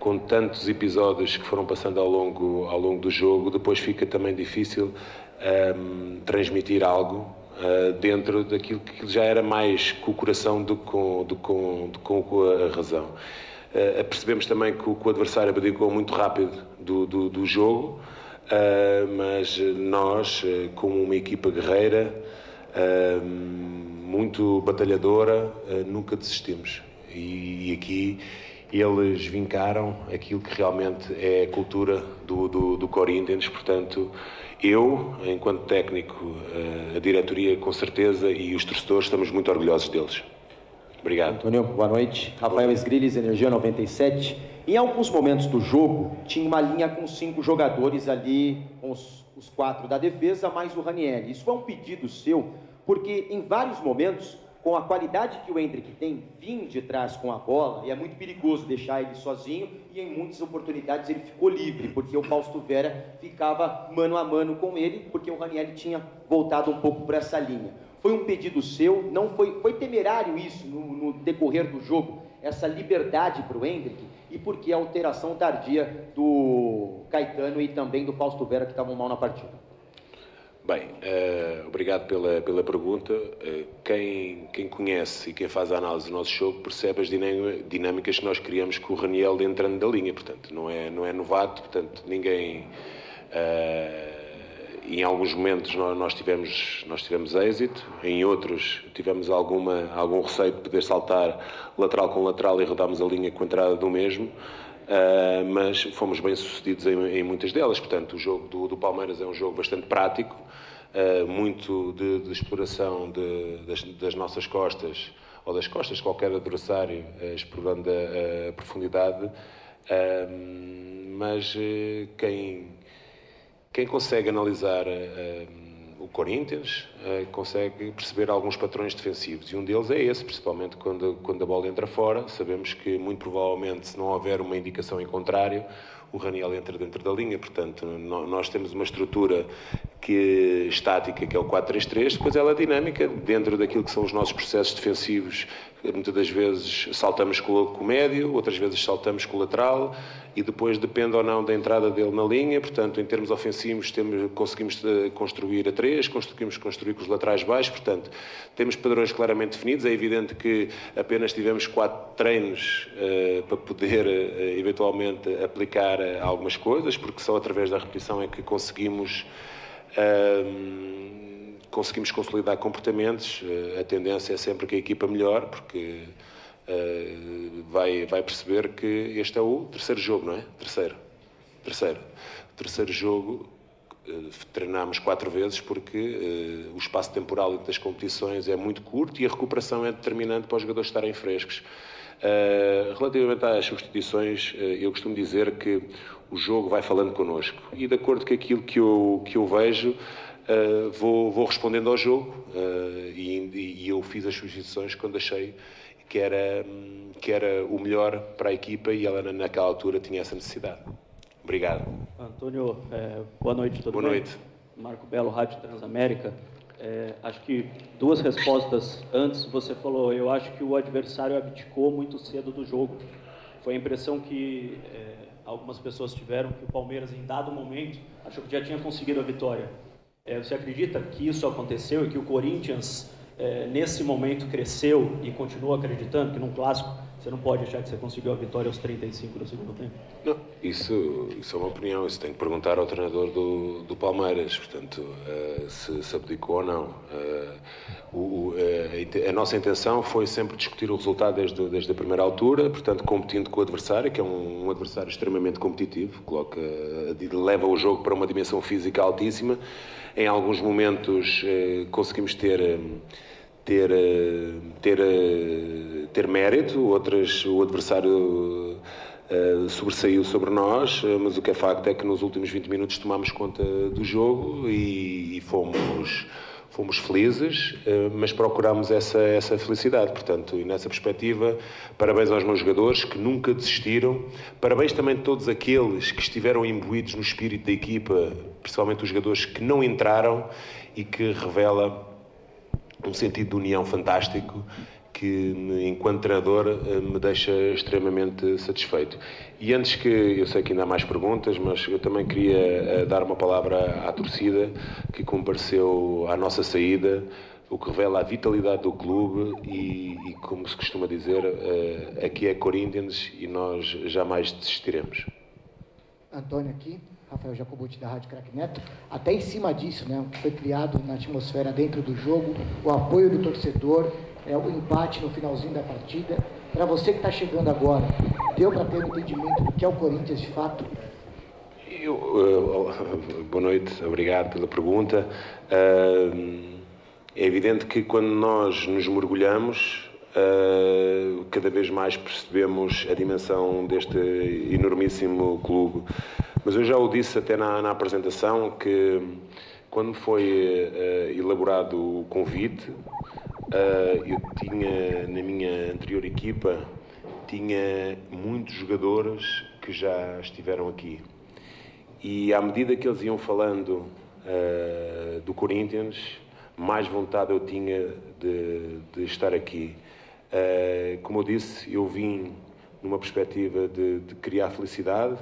com tantos episódios que foram passando ao longo, ao longo do jogo, depois fica também difícil um, transmitir algo uh, dentro daquilo que já era mais com o coração do que com, do, com, do, com a razão. Uh, percebemos também que o, que o adversário abdicou muito rápido do, do, do jogo, uh, mas nós, uh, como uma equipa guerreira, muito batalhadora, nunca desistimos. E, e, aqui eles vincaram aquilo que realmente é a cultura do, do, do Corinthians, portanto, eu, enquanto técnico, a diretoria com certeza e os torcedores estamos muito orgulhosos deles. Obrigado. Antônio, boa noite. Rafael Esgrilles, Energia 97. Em alguns momentos do jogo, tinha uma linha com cinco jogadores ali, com os, os quatro da defesa, mais o Raniel. Isso é um pedido seu, porque em vários momentos com a qualidade que o Hendrick tem, vir de trás com a bola, e é muito perigoso deixar ele sozinho, e em muitas oportunidades ele ficou livre, porque o Fausto Vera ficava mano a mano com ele, porque o Raniel tinha voltado um pouco para essa linha. Foi um pedido seu, não foi, foi temerário isso no, no decorrer do jogo, essa liberdade para o Hendrick, e porque a alteração tardia do Caetano e também do Fausto Vera, que estavam mal na partida. Bem, uh, obrigado pela, pela pergunta. Uh, quem, quem conhece e quem faz a análise do nosso jogo percebe as dinâmicas que nós criamos com o Raniel entrando da linha, portanto, não é, não é novato, portanto, ninguém. Uh, em alguns momentos nós, tivemos, nós tivemos êxito, em outros tivemos alguma, algum receio de poder saltar lateral com lateral e rodarmos a linha com a entrada do mesmo. Uh, mas fomos bem sucedidos em, em, muitas delas. Portanto, o jogo do, do, Palmeiras é um jogo bastante prático, uh, muito de, de exploração de, das, das, nossas costas ou das costas de qualquer adversário, uh, explorando a, a profundidade. mas quem, quem consegue analisar o Corinthians uh, consegue perceber alguns patrões defensivos e um deles é esse, principalmente quando, quando a bola entra fora. Sabemos que, muito provavelmente, se não houver uma indicação em contrário, o Raniel entra dentro da linha. Portanto, nós temos uma estrutura que, estática, que é o 4-3-3, depois ela é dinâmica dentro daquilo que são os nossos processos defensivos. Muitas das vezes saltamos com o médio, outras vezes saltamos com o lateral e depois depende ou não da entrada dele na linha. Portanto, em termos ofensivos, temos, conseguimos eh, construir a três, conseguimos construir com os laterais baixos. Portanto, temos padrões claramente definidos. É evidente que apenas tivemos quatro treinos uh, para poder uh, eventualmente aplicar uh, algumas coisas, porque só através da repetição é que conseguimos. Conseguimos consolidar comportamentos. a tendência é sempre que a equipa melhore, porque uh, vai, vai perceber que este é o terceiro jogo, não é? Terceiro. Terceiro. Terceiro jogo, uh, treinámos quatro vezes porque uh, o espaço temporal das competições é muito curto e a recuperação é determinante para os jogadores estarem frescos. Relativamente às substituições, eu costumo dizer que o jogo vai falando connosco e de acordo com aquilo que eu, que eu vejo, uh, vou, vou respondendo ao jogo e, e, eu fiz as substituições quando achei que era, que era o melhor para a equipa e ela naquela altura tinha essa necessidade. Obrigado. Antônio, é, boa noite, tudo boa bem? noite. Marco Belo, Rádio Transamérica. É, acho que duas respostas antes você falou, eu acho que o adversário abdicou muito cedo do jogo. Foi a impressão que é, algumas pessoas tiveram que o Palmeiras, em dado momento, achou que já tinha conseguido a vitória. É, você acredita que isso aconteceu e que o Corinthians é, nesse momento cresceu e continua acreditando que num clássico você não pode achar que você conseguiu a vitória aos 35 do segundo tempo? Não, isso, isso é uma opinião. Isso tem que perguntar ao treinador do, do Palmeiras, portanto, uh, se, se abdicou ou não. Uh, o, uh, a, nossa intenção foi sempre discutir o resultado desde, desde a primeira altura, portanto, competindo com o adversário, que é um, um adversário extremamente competitivo, coloca, leva o jogo para uma dimensão física altíssima. Em alguns momentos conseguimos ter ter, eh, ter, eh, ter mérito, outras o adversário uh, sobressaiu sobre nós, mas o que é facto é que nos últimos 20 minutos tomámos conta do jogo e, e fomos fomos felizes, mas procurámos essa, essa felicidade. Portanto, e nessa perspectiva, parabéns aos meus jogadores que nunca desistiram, parabéns também a todos aqueles que estiveram imbuídos no espírito da equipa, principalmente os jogadores que não entraram e que revela um sentido de união fantástico que, enquanto treinador, eh, me deixa extremamente satisfeito. E antes que, eu sei que ainda há mais perguntas, mas eu também queria eh, dar uma palavra à torcida que compareceu à nossa saída, o que revela a vitalidade do clube e, e como se costuma dizer, eh, aqui é Corinthians e nós jamais desistiremos. Antônio aqui. Rafael Jacobuti da Rádio Crack Neto, até em cima disso, né, o que foi criado na atmosfera dentro do jogo, o apoio do torcedor, é, o empate no finalzinho da partida. Para você que está chegando agora, deu para ter um entendimento do que é o Corinthians de fato? Eu, boa noite, obrigado pela pergunta. Uh, é evidente que quando nós nos mergulhamos, uh, cada vez mais percebemos a dimensão deste enormíssimo clube. Mas eu já o disse até na, na apresentação que quando foi uh, elaborado o convite, uh, eu tinha na minha anterior equipa tinha muitos jogadores que já estiveram aqui. E à medida que eles iam falando uh, do Corinthians, mais vontade eu tinha de, de estar aqui. Uh, como eu disse, eu vim numa perspectiva de, de, criar felicidade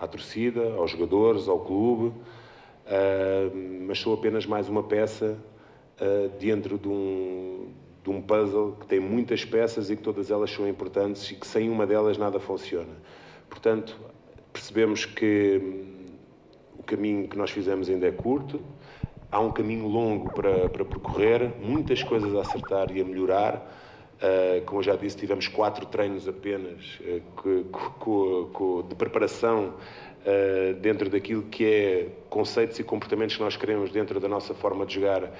à torcida, aos jogadores, ao clube, mas sou apenas mais uma peça dentro de um, de um puzzle que tem muitas peças e que todas elas são importantes e que sem uma delas nada funciona. Portanto, percebemos que hum, o caminho que nós fizemos ainda é curto, há um caminho longo para, para percorrer, muitas coisas a acertar e a melhorar. Uh, como eu já disse, tivemos quatro treinos apenas uh, que, de preparação uh, dentro daquilo que é conceitos e comportamentos que nós queremos dentro da nossa forma de jogar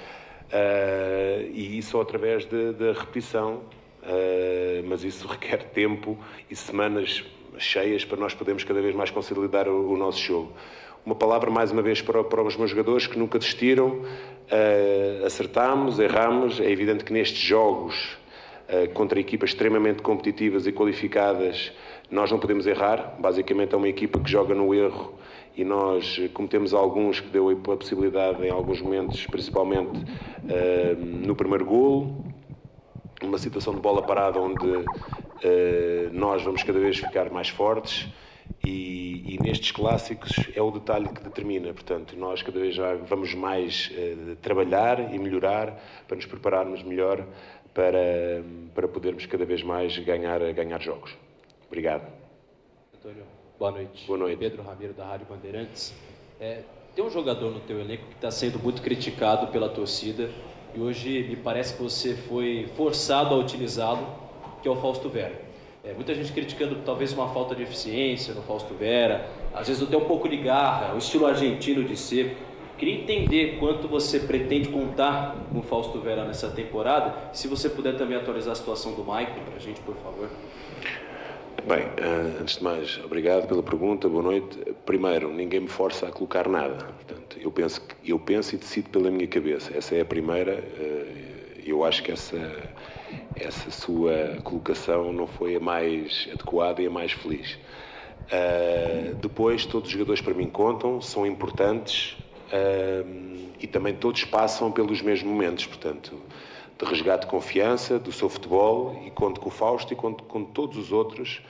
e isso através da repetição, uh, mas isso requer tempo e semanas cheias para nós podermos cada vez mais consolidar o, o nosso jogo. Uma palavra mais uma vez para, para os meus jogadores que nunca desistiram, uh, acertamos, erramos, é evidente que nestes jogos contra equipas extremamente competitivas e qualificadas nós não podemos errar, basicamente é uma equipa que joga no erro e nós cometemos alguns que deu a possibilidade em alguns momentos, principalmente uh, no primeiro golo, uma situação de bola parada onde uh, nós vamos cada vez ficar mais fortes e, e, nestes clássicos é o detalhe que determina, portanto nós cada vez já vamos mais uh, trabalhar e melhorar para nos prepararmos melhor para, para podermos cada vez mais ganhar, ganhar jogos. Obrigado. Antônio. Boa noite. Boa noite. Pedro Ramiro, da Rádio Bandeirantes. É, tem um jogador no teu elenco que está sendo muito criticado pela torcida e hoje me parece que você foi forçado a utilizá-lo, que é o Fausto Vera. É, muita gente criticando talvez uma falta de eficiência no Fausto Vera, às vezes até um pouco de garra, o estilo argentino de ser. Queria entender quanto você pretende contar com o Fausto Vera nessa temporada. Se você puder também atualizar a situação do Maicon para a gente, por favor. Bem, eh, antes de mais, obrigado pela pergunta, boa noite. Primeiro, ninguém me força a colocar nada. Portanto, eu penso, eu penso e decido pela minha cabeça. Essa é a primeira. Eh, eu acho que essa, essa sua colocação não foi a mais adequada e a mais feliz. Uh, depois, todos os jogadores para mim contam, são importantes e também todos passam pelos mesmos momentos. Portanto, de resgate de confiança do seu futebol e conto com o Fausto e conto com todos os outros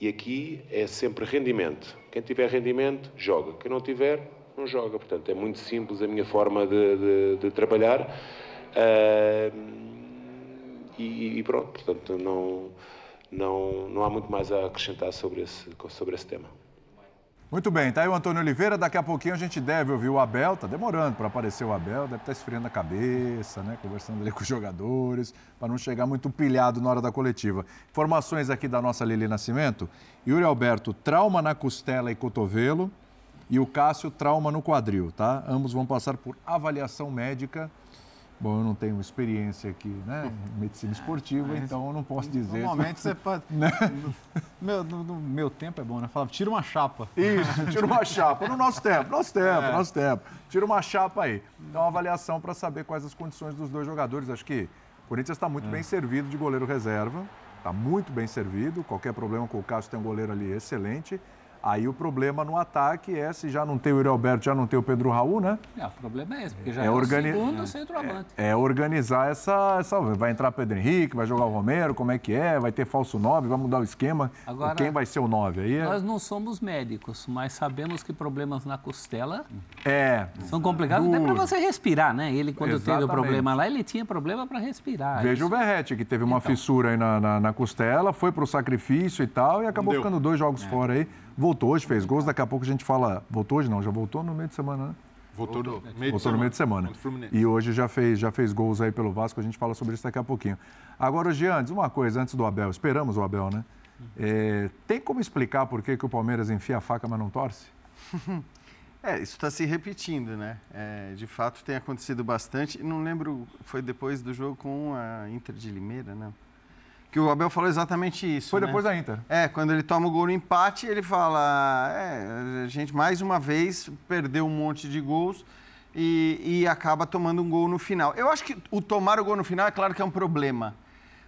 e aqui é sempre rendimento. Quem tiver rendimento, joga. Quem não tiver, não joga. Portanto, é muito simples a minha forma de, de, de trabalhar. Uh, e, e, pronto, portanto, não, não, não há muito mais a acrescentar sobre esse, sobre esse tema. Muito bem, tá aí o Antônio Oliveira. Daqui a pouquinho a gente deve ouvir o Abel. Tá demorando para aparecer o Abel, deve estar tá esfriando a cabeça, né? Conversando ali com os jogadores, para não chegar muito pilhado na hora da coletiva. Informações aqui da nossa Lili Nascimento. Yuri Alberto, trauma na costela e cotovelo. E o Cássio, trauma no quadril, tá? Ambos vão passar por avaliação médica Bom, eu não tenho experiência aqui, né, em medicina esportiva, então eu não posso dizer. Normalmente você pode. Né? Meu, no, no, meu tempo é bom, né? Falava, tira uma chapa. Isso, tira uma chapa. No nosso tempo, nosso tempo, é. nosso tempo. Tira uma chapa aí. Então, uma avaliação para saber quais as condições dos dois jogadores. Acho que o Corinthians está muito é. bem servido de goleiro reserva. Está muito bem servido. Qualquer problema com o Cássio tem um goleiro ali excelente. Aí o problema no ataque é se já não tem o Yuri Alberto, já não tem o Pedro Raul, né? É, o problema é esse, porque já é, é organi... o segundo é. centroavante. É, é, organizar essa, essa. Vai entrar Pedro Henrique, vai jogar o Romero, como é que é? Vai ter falso 9, vai mudar o esquema. Agora, Quem vai ser o 9 aí? É... Nós não somos médicos, mas sabemos que problemas na costela é, são complicados duro. até para você respirar, né? Ele, quando Exatamente. teve o problema lá, ele tinha problema para respirar. Veja isso. o Verrete, que teve uma então. fissura aí na, na, na costela, foi para o sacrifício e tal, e acabou ficando dois jogos é. fora aí. Voltou hoje, fez gols, daqui a pouco a gente fala. Voltou hoje não, já voltou no meio de semana, né? Voltou, no, meio, voltou no meio de semana. E hoje já fez, já fez gols aí pelo Vasco, a gente fala sobre isso daqui a pouquinho. Agora, Jean, diz uma coisa antes do Abel, esperamos o Abel, né? É, tem como explicar por que, que o Palmeiras enfia a faca, mas não torce? É, isso está se repetindo, né? É, de fato tem acontecido bastante. Não lembro, foi depois do jogo com a Inter de Limeira, né? Que o Abel falou exatamente isso. Foi né? depois da Inter. É, quando ele toma o gol no empate, ele fala: é, a gente mais uma vez perdeu um monte de gols e, e acaba tomando um gol no final. Eu acho que o tomar o gol no final é claro que é um problema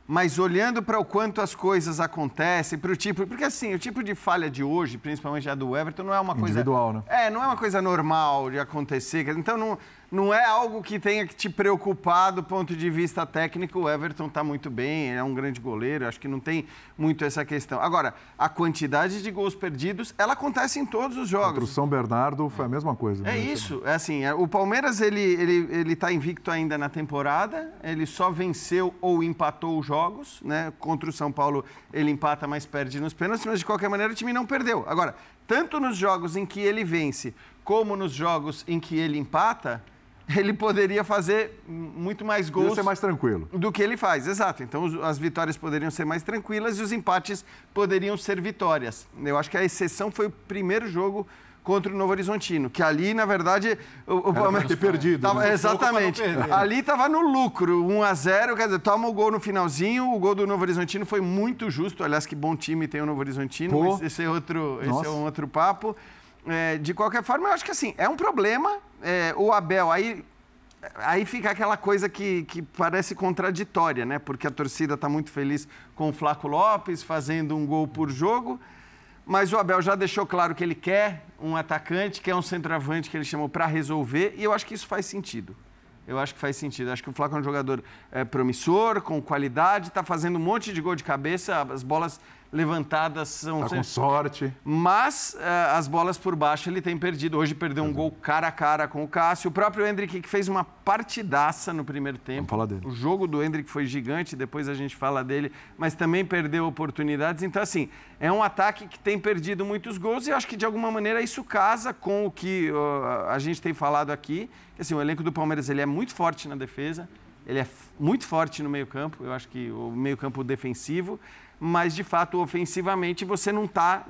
mas olhando para o quanto as coisas acontecem, para o tipo. Porque assim, o tipo de falha de hoje, principalmente a do Everton, não é uma coisa. Individual, né? É, não é uma coisa normal de acontecer. Então não, não é algo que tenha que te preocupar do ponto de vista técnico. O Everton está muito bem, é um grande goleiro, acho que não tem muito essa questão. Agora, a quantidade de gols perdidos, ela acontece em todos os jogos. Contra o São Bernardo foi a mesma coisa. É né? isso, é assim, é, o Palmeiras ele ele ele está invicto ainda na temporada, ele só venceu ou empatou os jogos, né? Contra o São Paulo ele empata, mas perde nos pênaltis, mas de qualquer maneira o time não perdeu. Agora, tanto nos jogos em que ele vence, como nos jogos em que ele empata, ele poderia fazer muito mais gols. Ser mais tranquilo. Do que ele faz, exato. Então as vitórias poderiam ser mais tranquilas e os empates poderiam ser vitórias. Eu acho que a exceção foi o primeiro jogo contra o Novo Horizontino, que ali, na verdade, o, o Palmeiras ter perdido. Tava, né? Exatamente. Ali estava no lucro, 1 a 0, quer dizer, toma o gol no finalzinho. O gol do Novo Horizontino foi muito justo. Aliás, que bom time tem o Novo Horizontino. Esse é outro, esse é um outro papo. É, de qualquer forma, eu acho que assim, é um problema. É, o Abel, aí, aí fica aquela coisa que, que parece contraditória, né? Porque a torcida está muito feliz com o Flaco Lopes fazendo um gol por jogo. Mas o Abel já deixou claro que ele quer um atacante, quer um centroavante que ele chamou para resolver, e eu acho que isso faz sentido. Eu acho que faz sentido. Acho que o Flaco é um jogador é, promissor, com qualidade, está fazendo um monte de gol de cabeça, as bolas levantadas são. Tá com sorte. Mas uh, as bolas por baixo ele tem perdido. Hoje perdeu um gol cara a cara com o Cássio. O próprio Hendrick que fez uma partidaça no primeiro tempo. Vamos falar dele. O jogo do Hendrick foi gigante, depois a gente fala dele, mas também perdeu oportunidades. Então, assim, é um ataque que tem perdido muitos gols e eu acho que de alguma maneira isso casa com o que uh, a gente tem falado aqui. Assim, o elenco do Palmeiras ele é muito forte na defesa. Ele é muito forte no meio-campo, eu acho que o meio-campo defensivo mas de fato ofensivamente você não tá,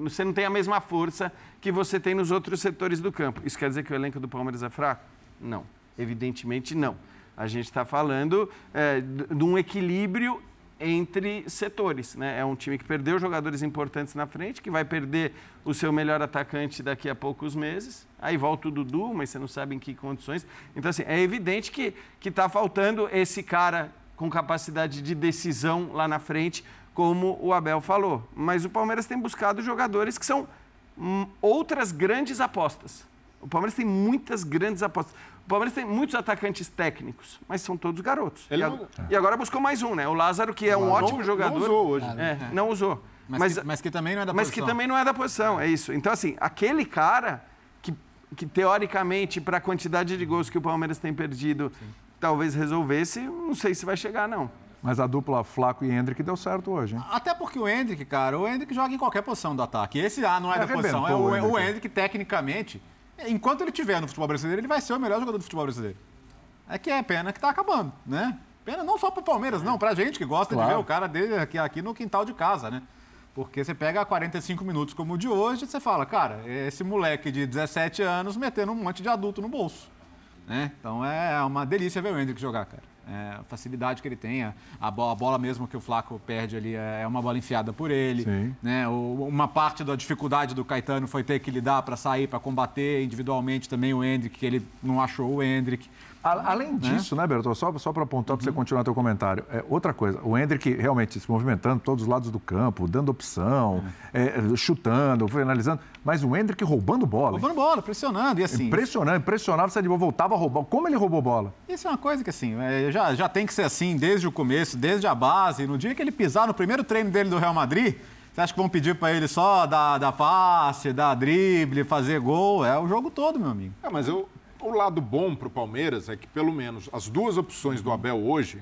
você não tem a mesma força que você tem nos outros setores do campo. Isso quer dizer que o elenco do Palmeiras é fraco? Não, evidentemente não. A gente está falando é, de um equilíbrio entre setores. Né? É um time que perdeu jogadores importantes na frente, que vai perder o seu melhor atacante daqui a poucos meses. Aí volta o Dudu, mas você não sabe em que condições. Então, assim, é evidente que está faltando esse cara com capacidade de decisão lá na frente, como o Abel falou. Mas o Palmeiras tem buscado jogadores que são hum, outras grandes apostas. O Palmeiras tem muitas grandes apostas. O Palmeiras tem muitos atacantes técnicos, mas são todos garotos. E, não... e, agora buscou mais um, né? O Lázaro, que é um ótimo não, jogador. Não usou hoje. É, não usou. Mas, mas, que, mas, que, também não é da mas posição. Mas que também não é da posição, é isso. Então, assim, aquele cara que, que teoricamente, para a quantidade de gols que o Palmeiras tem perdido, Sim talvez resolvesse, não sei se vai chegar, não. Mas a dupla Flaco e Hendrick deu certo hoje, hein? Até porque o Hendrick, cara, o Hendrick joga em qualquer posição do ataque. Esse ah, não é, é da posição, é o, o, Hendrick. o Hendrick, tecnicamente, enquanto ele tiver no futebol brasileiro, ele vai ser o melhor jogador do futebol brasileiro. É que é pena que tá acabando, né? Pena não só pro Palmeiras, não, pra gente que gosta claro. de ver o cara dele aqui, aqui no quintal de casa, né? Porque você pega 45 minutos como o de hoje e você fala, cara, esse moleque de 17 anos metendo um monte de adulto no bolso. Né? Então é uma delícia ver o Hendrick jogar, cara. É, a facilidade que ele tem, a bola, a bola mesmo que o Flaco perde ali é uma bola enfiada por ele. Sim. Né? O, uma parte da dificuldade do Caetano foi ter que lidar para sair, para combater individualmente também o Hendrick, que ele não achou o Hendrick. Além né? disso, né, né Bertol, só, só para apontar, para você uhum. continuar teu comentário, é, outra coisa, o Hendrick realmente se movimentando todos os lados do campo, dando opção, é. É, chutando, finalizando, mas o Hendrick roubando bola. Roubando bola, pressionando, e assim... Impressionante, impressionava, você voltava a roubar. Como ele roubou bola? Isso é uma coisa que, assim, é, já, já tem que ser assim desde o começo, desde a base. No dia que ele pisar no primeiro treino dele do Real Madrid, você acha que vão pedir para ele só dar, dar passe, dar drible, fazer gol? É o jogo todo, meu amigo. É, mas eu, o lado bom para o Palmeiras é que, pelo menos, as duas opções do Abel hoje,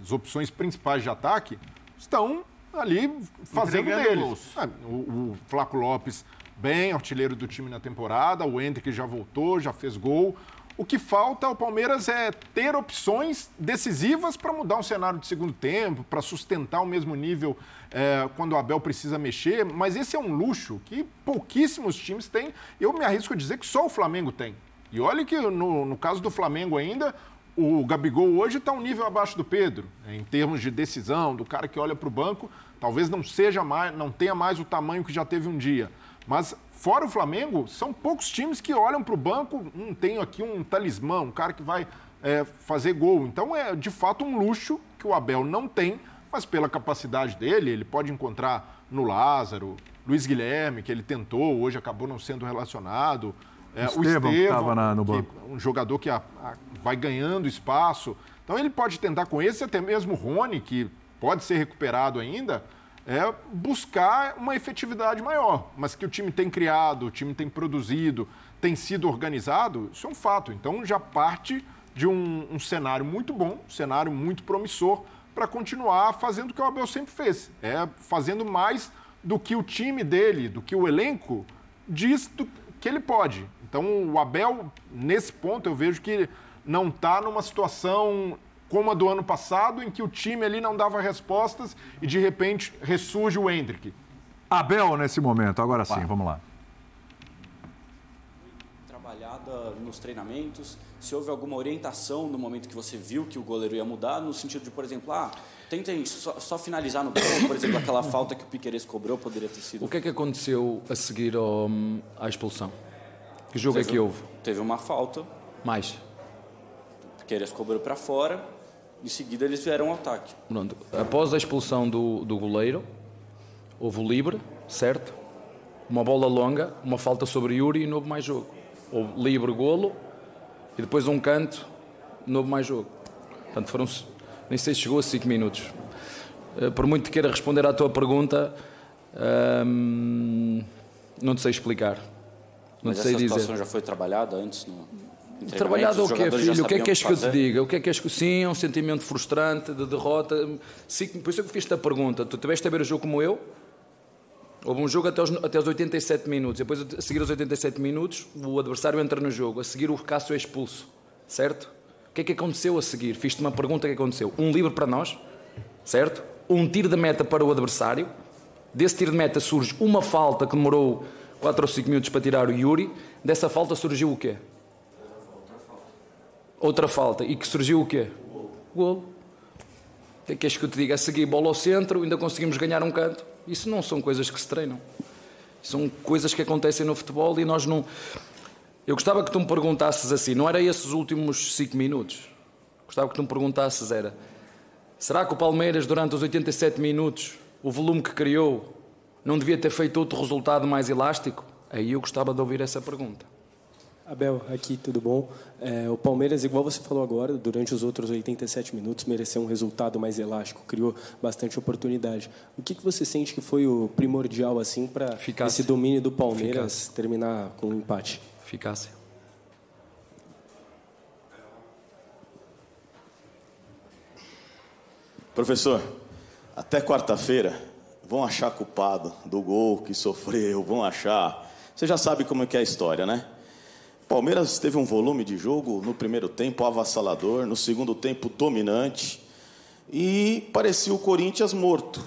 as opções principais de ataque, estão ali fazendo deles. É, o, o Flaco Lopes, bem, artilheiro do time na temporada, o Hendrick já voltou, já fez gol. O que falta ao Palmeiras é ter opções decisivas para mudar um cenário de segundo tempo, para sustentar o mesmo nível é, quando o Abel precisa mexer. Mas esse é um luxo que pouquíssimos times têm. Eu me arrisco a dizer que só o Flamengo tem. E olha que no, no caso do Flamengo ainda, o Gabigol hoje está um nível abaixo do Pedro, né, em termos de decisão, do cara que olha para o banco, talvez não seja mais, não tenha mais o tamanho que já teve um dia. Mas fora o Flamengo, são poucos times que olham para o banco, não tem aqui um talismã, um cara que vai é, fazer gol. Então é de fato um luxo que o Abel não tem, mas pela capacidade dele, ele pode encontrar no Lázaro, Luiz Guilherme, que ele tentou, hoje acabou não sendo relacionado. É, o Estevam, estava no banco. Que, um jogador que a, a, vai ganhando espaço. Então ele pode tentar com esse, até mesmo o Rony, que pode ser recuperado ainda, é buscar uma efetividade maior. Mas que o time tem criado, o time tem produzido, tem sido organizado, isso é um fato. Então já parte de um, um cenário muito bom, um cenário muito promissor para continuar fazendo o que o Abel sempre fez. É fazendo mais do que o time dele, do que o elenco diz do, que ele pode. Então, o Abel, nesse ponto, eu vejo que não está numa situação como a do ano passado, em que o time ali não dava respostas e, de repente, ressurge o Hendrick. Abel, nesse momento, agora sim, vamos lá. Trabalhada nos treinamentos, se houve alguma orientação no momento que você viu que o goleiro ia mudar, no sentido de, por exemplo, ah, tentem só, só finalizar no gol, por exemplo, aquela falta que o Piqueires cobrou poderia ter sido. O que é que aconteceu a seguir ao, à expulsão? Que jogo teve, é que houve? Teve uma falta. Mais? O Piqueires cobrou para fora, em seguida eles vieram ao ataque. Pronto. Após a expulsão do, do goleiro, houve o livre, certo? Uma bola longa, uma falta sobre Yuri e não houve mais jogo. Houve livre, golo e depois um canto, não houve mais jogo. Portanto, foram nem sei se chegou a 5 minutos. Eh, por muito que queira responder à tua pergunta, hum, não te sei explicar. Não Mas sei essa situação dizer. já foi trabalhada antes no Trabalhado o quê, filho? O que é que queres que eu te diga? O que é que queres que... Sim, é um sentimento frustrante, de derrota. Sim, por isso é que fiz-te a pergunta. Tu tiveste a ver o jogo como eu? Houve um jogo até os, até os 87 minutos. Depois, a seguir os 87 minutos, o adversário entra no jogo. A seguir, o Cássio é expulso. Certo? que é que aconteceu a seguir? Fiz-te uma pergunta: o que aconteceu? Um livre para nós, certo? Um tiro de meta para o adversário. Desse tiro de meta surge uma falta que demorou 4 ou 5 minutos para tirar o Yuri. Dessa falta surgiu o quê? Outra falta. E que surgiu o quê? Golo. O que é que és que eu te diga? A seguir, bola ao centro, ainda conseguimos ganhar um canto. Isso não são coisas que se treinam. São coisas que acontecem no futebol e nós não. Eu gostava que tu me perguntasses assim, não era esses últimos 5 minutos? Gostava que tu me perguntasses era, será que o Palmeiras durante os 87 minutos, o volume que criou, não devia ter feito outro resultado mais elástico? Aí eu gostava de ouvir essa pergunta. Abel, aqui, tudo bom? É, o Palmeiras, igual você falou agora, durante os outros 87 minutos, mereceu um resultado mais elástico, criou bastante oportunidade. O que, que você sente que foi o primordial assim para esse domínio do Palmeiras Eficácia. terminar com um empate? eficácia. Professor, até quarta-feira vão achar culpado do gol que sofreu, vão achar. Você já sabe como é que é a história, né? Palmeiras teve um volume de jogo no primeiro tempo avassalador, no segundo tempo dominante e parecia o Corinthians morto.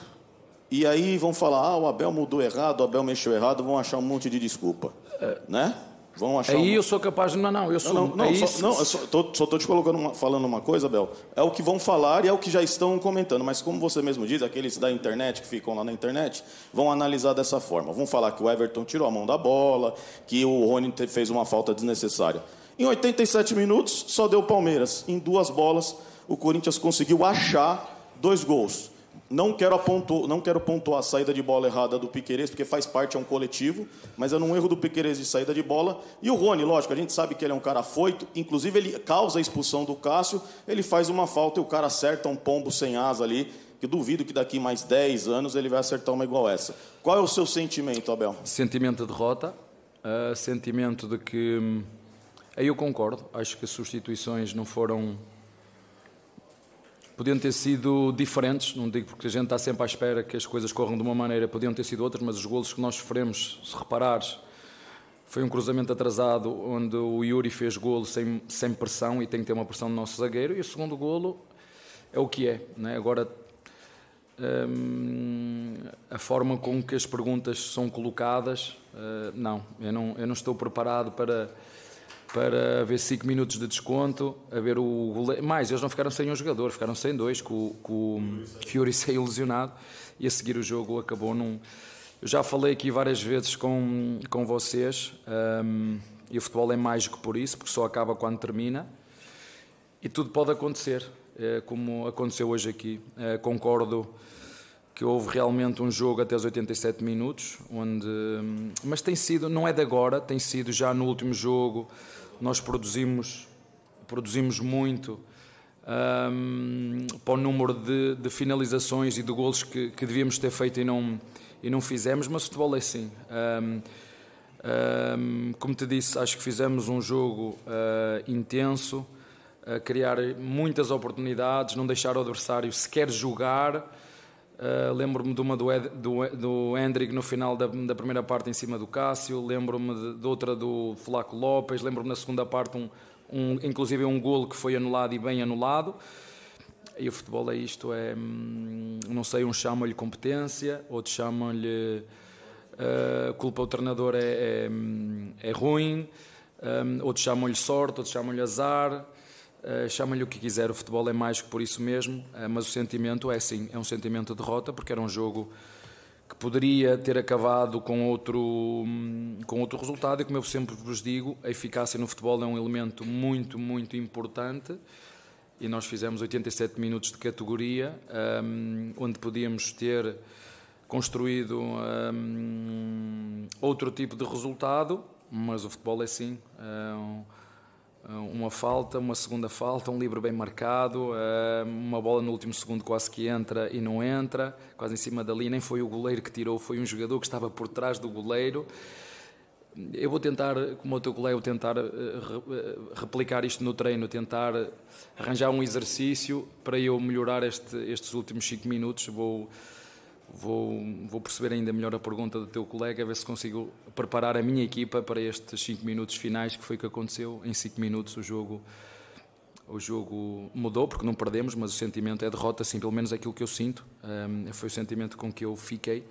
E aí vão falar: ah, o Abel mudou errado, o Abel mexeu errado, vão achar um monte de desculpa, é. né? Vão achar aí uma... eu sou capaz de. Não, não, eu sou. Não, não, não, só, não só estou te colocando uma, falando uma coisa, Bel. É o que vão falar e é o que já estão comentando. Mas como você mesmo diz, aqueles da internet que ficam lá na internet vão analisar dessa forma. Vão falar que o Everton tirou a mão da bola, que o Rony fez uma falta desnecessária. Em 87 minutos, só deu Palmeiras. Em duas bolas, o Corinthians conseguiu achar dois gols. Não quero, apontar, não quero pontuar a saída de bola errada do Piqueires, porque faz parte, é um coletivo, mas é um erro do Piqueires de saída de bola. E o Rony, lógico, a gente sabe que ele é um cara afoito, inclusive ele causa a expulsão do Cássio, ele faz uma falta e o cara acerta um pombo sem asa ali, que duvido que daqui mais 10 anos ele vai acertar uma igual essa. Qual é o seu sentimento, Abel? Sentimento de derrota, uh, sentimento de que. Hum, aí eu concordo, acho que as substituições não foram podiam ter sido diferentes, não digo porque a gente está sempre à espera que as coisas corram de uma maneira, podiam ter sido outras, mas os golos que nós sofremos, se reparares, foi um cruzamento atrasado onde o Yuri fez golo sem, sem pressão e tem que ter uma pressão do nosso zagueiro, e o segundo golo é o que é. Né? Agora, hum, a forma com que as perguntas são colocadas, uh, não eu, não, eu não estou preparado para para haver 5 minutos de desconto, a ver o goleiro. Mais, eles não ficaram sem um jogador, ficaram sem dois, com, com o Fiori saiu lesionado e a seguir o jogo acabou num. Eu já falei aqui várias vezes com, com vocês, um, e o futebol é mais que por isso, porque só acaba quando termina, e tudo pode acontecer, é, como aconteceu hoje aqui. É, concordo que houve realmente um jogo até os 87 minutos, onde, mas tem sido, não é de agora, tem sido já no último jogo, nós produzimos, produzimos muito um, para o número de, de, finalizações e de golos que, que, devíamos ter feito e não, e não fizemos, mas o futebol é assim. Um, um, como te disse, acho que fizemos um jogo uh, intenso, a criar muitas oportunidades, não deixar o adversário sequer jogar. Uh, lembro-me de uma do, Ed, do, do Hendrick no final da, da, primeira parte em cima do Cássio, lembro-me de, de, outra do Flaco Lopes, lembro-me na segunda parte um, um, inclusive um golo que foi anulado e bem anulado. E o futebol é isto, é, hum, não sei, uns chamam-lhe competência, outros chamam-lhe uh, culpa o treinador é, é, hum, é ruim, um, outros chamam-lhe sorte, outros chamam-lhe azar, uh, chamam-lhe o que quiser, o futebol é mais que por isso mesmo, uh, mas o sentimento é sim, é um sentimento de derrota, porque era um jogo que poderia ter acabado com outro, hum, com outro resultado, e como eu sempre vos digo, a eficácia no futebol é um elemento muito, muito importante. E nós fizemos 87 minutos de categoria, um, onde podíamos ter construído um, outro tipo de resultado, mas o futebol é assim. É um, uma falta, uma segunda falta, um livre bem marcado, eh, uma bola no último segundo quase que entra e não entra, quase em cima da linha, nem foi o goleiro que tirou, foi um jogador que estava por trás do goleiro. Eu vou tentar, como o teu colega, vou tentar eh, replicar isto no treino, tentar arranjar um exercício para eu melhorar este, estes últimos 5 minutos. Vou Vou, vou perceber ainda melhor a pergunta do teu colega, a ver se consigo preparar a minha equipa para estes 5 minutos finais, que foi o que aconteceu. Em 5 minutos o jogo, o jogo mudou, porque não perdemos, mas o sentimento é derrota, assim, pelo menos é aquilo que eu sinto. Um, foi o sentimento com que eu fiquei,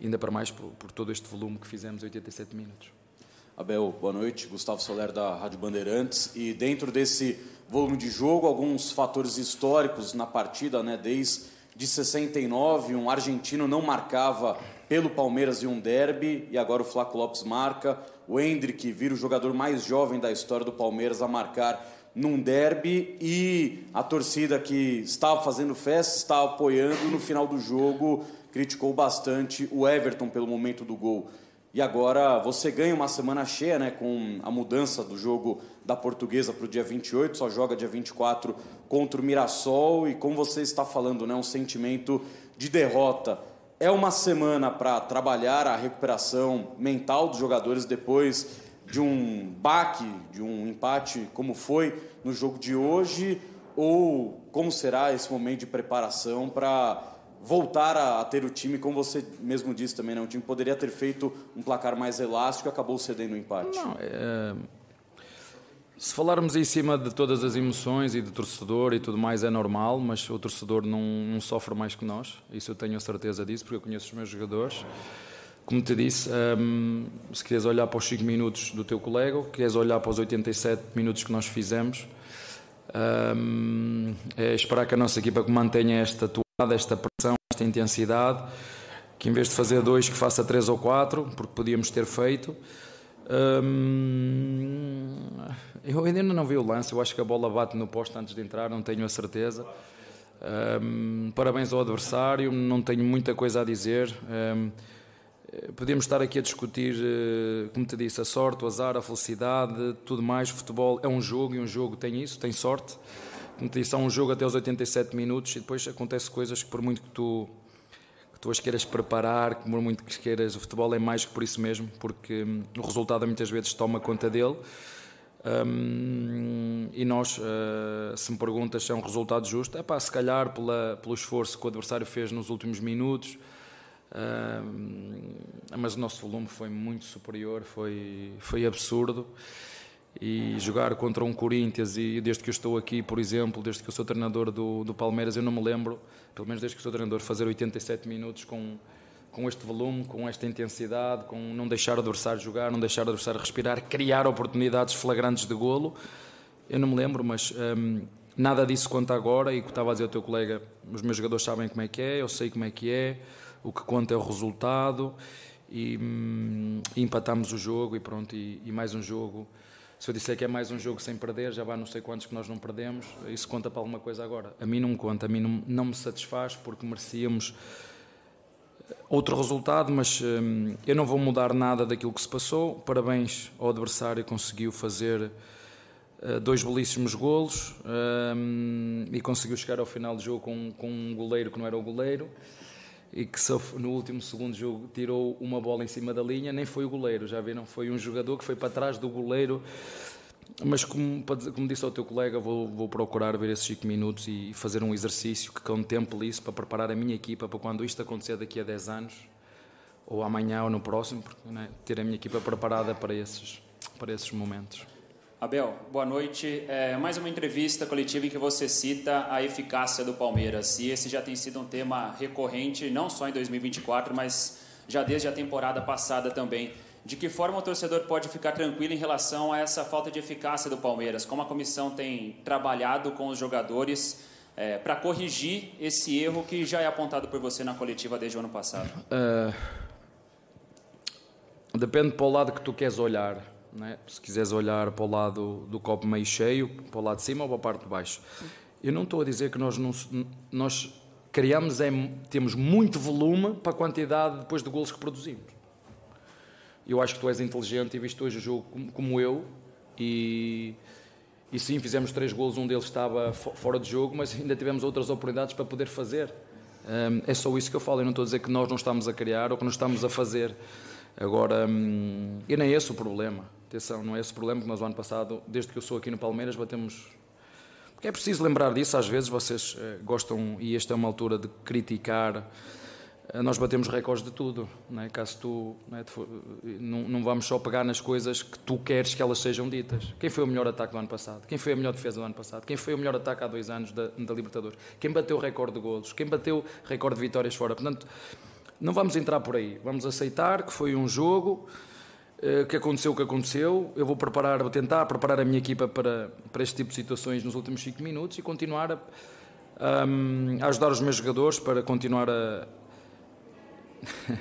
ainda para mais por, por todo este volume que fizemos, 87 minutos. Abel, boa noite. Gustavo Soler da Rádio Bandeirantes. E dentro desse volume de jogo, alguns fatores históricos na partida, né, desde de 69, um argentino não marcava pelo Palmeiras em um derby e agora o Flaco Lopes marca. O Hendrick vira o jogador mais jovem da história do Palmeiras a marcar num derby e a torcida que estava fazendo festa, estava apoiando no final do jogo, criticou bastante o Everton pelo momento do gol. E agora você ganha uma semana cheia, né, com a mudança do jogo da Portuguesa para o dia 28, só joga dia 24 contra o Mirassol e como você está falando, né, um sentimento de derrota. É uma semana para trabalhar a recuperação mental dos jogadores depois de um baque, de um empate como foi no jogo de hoje ou como será esse momento de preparação para voltar a, a, ter o time, como você mesmo disse também, né? um time poderia ter feito um placar mais elástico e acabou cedendo o empate. Não, é... Se falarmos em cima de todas as emoções e do torcedor e tudo mais é normal, mas o torcedor não, não sofre mais que nós, isso eu tenho a certeza disso, porque eu conheço os meus jogadores. Como te disse, um, se queres olhar para os 5 minutos do teu colega, queres olhar para os 87 minutos que nós fizemos, um, é esperar que a nossa equipa mantenha esta tua esta pressão, esta intensidade, que em vez de fazer dois, que faça três ou quatro, porque podíamos ter feito. Eu ainda não vi o lance, eu acho que a bola bate no posto antes de entrar, não tenho a certeza. Parabéns ao adversário, não tenho muita coisa a dizer. Hum, podíamos estar aqui a discutir, eh, como te disse, a sorte, o azar, a felicidade, tudo mais. O futebol é um jogo e um jogo tem isso, tem sorte isso há um jogo até os 87 minutos e depois acontece coisas que por muito que tu que tu as queiras preparar, que muito que queiras, o futebol é mais que por isso mesmo, porque hum, o resultado muitas vezes toma conta dele. Um, e nós, uh, se me perguntas se é um resultado justo, é pá, se calhar pela, pelo esforço que o adversário fez nos últimos minutos, uh, mas o nosso volume foi muito superior, foi, foi absurdo e jogar contra um Corinthians e desde que eu estou aqui, por exemplo, desde que eu sou treinador do, do Palmeiras, eu não me lembro, pelo menos desde que sou treinador, fazer 87 minutos com, com este volume, com esta intensidade, com não deixar o adversário jogar, não deixar o adversário respirar, criar oportunidades flagrantes de golo. Eu não me lembro, mas hum, nada disso conta agora. E o que estava a dizer o teu colega, os meus jogadores sabem como é que é, eu sei como é que é, o que conta é o resultado. E, hum, empatamos o jogo e pronto, e, e mais um jogo se eu disser que é mais um jogo sem perder, já vai não sei quantos que nós não perdemos, isso conta para alguma coisa agora. A mim não me conta, a mim não, não me satisfaz porque merecíamos outro resultado, mas hum, eu não vou mudar nada daquilo que se passou. Parabéns ao adversário, conseguiu fazer uh, dois belíssimos golos hum, e conseguiu chegar ao final do jogo com, com um goleiro que não era o goleiro e que no último segundo jogo tirou uma bola em cima da linha, nem foi o goleiro, já viram? Foi um jogador que foi para trás do goleiro. Mas, como, como disse ao teu colega, vou, vou procurar ver esses 5 minutos e fazer um exercício que contemple isso para preparar a minha equipa para quando isto acontecer daqui a 10 anos, ou amanhã ou no próximo, né, ter a minha equipa preparada para esses, para esses momentos. Abel, boa noite. É, mais uma entrevista coletiva em que você cita a eficácia do Palmeiras. E esse já tem sido um tema recorrente, não só em 2024, mas já desde a temporada passada também. De que forma o torcedor pode ficar tranquilo em relação a essa falta de eficácia do Palmeiras? Como a comissão tem trabalhado com os jogadores é, para corrigir esse erro que já é apontado por você na coletiva desde o ano passado? Uh, depende para o lado que tu queres olhar é? se quiseres olhar para o lado do copo meio cheio, para o lado de cima ou para a parte de baixo. Eu não estou a dizer que nós, não, nós criamos, é, temos muito volume para a quantidade depois de golos que produzimos. Eu acho que tu és inteligente e viste hoje o jogo como, como eu e, e sim, fizemos três golos, um deles estava fora de jogo, mas ainda tivemos outras oportunidades para poder fazer. Um, é só isso que eu falo, eu não estou a dizer que nós não estamos a criar ou que não estamos a fazer. Agora, hum, e nem é esse o problema. Atenção, não é esse o problema que nós, o ano passado, desde que eu sou aqui no Palmeiras, batemos. Porque é preciso lembrar disso, às vezes vocês eh, gostam, e esta é uma altura de criticar. Eh, nós batemos recordes de tudo, não é? caso tu não, é? não, não, vamos só pegar nas coisas que tu queres que elas sejam ditas. Quem foi o melhor ataque do ano passado? Quem foi a melhor defesa do ano passado? Quem foi o melhor ataque há dois anos da, da Libertadores? Quem bateu recorde de golos? Quem bateu recorde de vitórias fora? Portanto, não vamos entrar por aí. Vamos aceitar que foi um jogo eh, que aconteceu o que aconteceu. Eu vou preparar, vou tentar preparar a minha equipa para, para este tipo de situações nos últimos 5 minutos e continuar a, a, a, ajudar os meus jogadores para continuar a.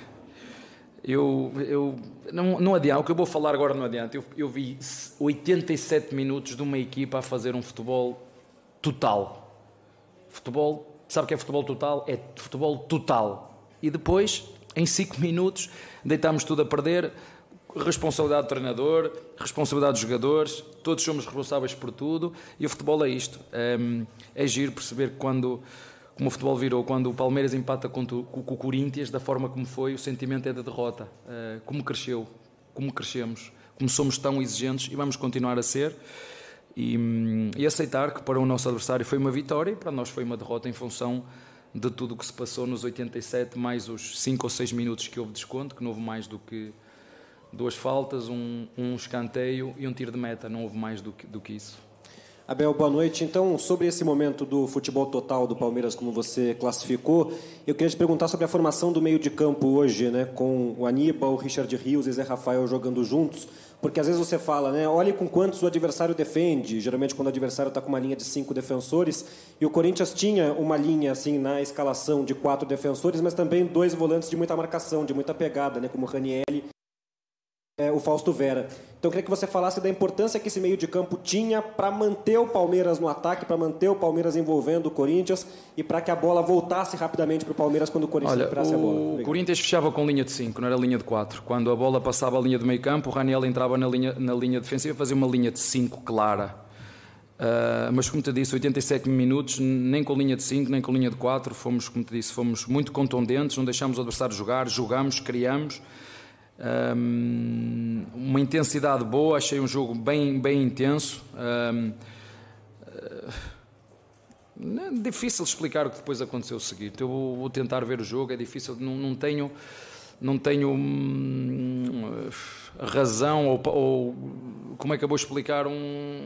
eu, eu não, não adianta, o que eu vou falar agora não adianta. Eu, eu vi 87 minutos de uma equipa a fazer um futebol total. Futebol, sabe o que é futebol total? É futebol total. E depois, em 5 minutos, deitámos tudo a perder responsabilidade do treinador, responsabilidade dos jogadores, todos somos responsáveis por tudo e o futebol é isto. É, é giro perceber quando, como o futebol virou, quando o Palmeiras empata com, o Corinthians, da forma como foi, o sentimento é de derrota. É, como cresceu, como crescemos, como somos tão exigentes e vamos continuar a ser. E, e aceitar que para o nosso adversário foi uma vitória e para nós foi uma derrota em função de tudo o que se passou nos 87, mais os 5 ou 6 minutos que houve desconto, que não houve mais do que duas faltas, um, um escanteio e um tiro de meta. Não houve mais do que, do que isso. Abel, boa noite. Então, sobre esse momento do futebol total do Palmeiras, como você classificou, eu queria te perguntar sobre a formação do meio de campo hoje, né, com o Aníbal, o Richard Rios e Zé Rafael jogando juntos, porque às vezes você fala, né, olhe com quantos o adversário defende, geralmente quando o adversário está com uma linha de cinco defensores, e o Corinthians tinha uma linha assim na escalação de quatro defensores, mas também dois volantes de muita marcação, de muita pegada, né, como o Ranielli é, o Fausto Vera. Então eu queria que você falasse da importância que esse meio de campo tinha para manter o Palmeiras no ataque, para manter o Palmeiras envolvendo o Corinthians e para que a bola voltasse rapidamente para o Palmeiras quando o Corinthians Olha, recuperasse a bola. O Corinthians fechava com linha de 5, não era linha de 4. Quando a bola passava a linha do meio campo, o Raniel entrava na linha, na linha defensiva e fazia uma linha de 5 clara. Uh, mas como te disse, 87 minutos, nem com linha de 5, nem com linha de 4, fomos, como te disse, fomos muito contundentes, não deixámos o adversário jogar, jogamos, criamos um, uma intensidade boa, achei um jogo bem, bem intenso. Um, é difícil explicar o que depois aconteceu o seguinte. Eu vou, tentar ver o jogo, é difícil, não, não tenho, não tenho hum, razão ou, ou, como é que eu vou explicar um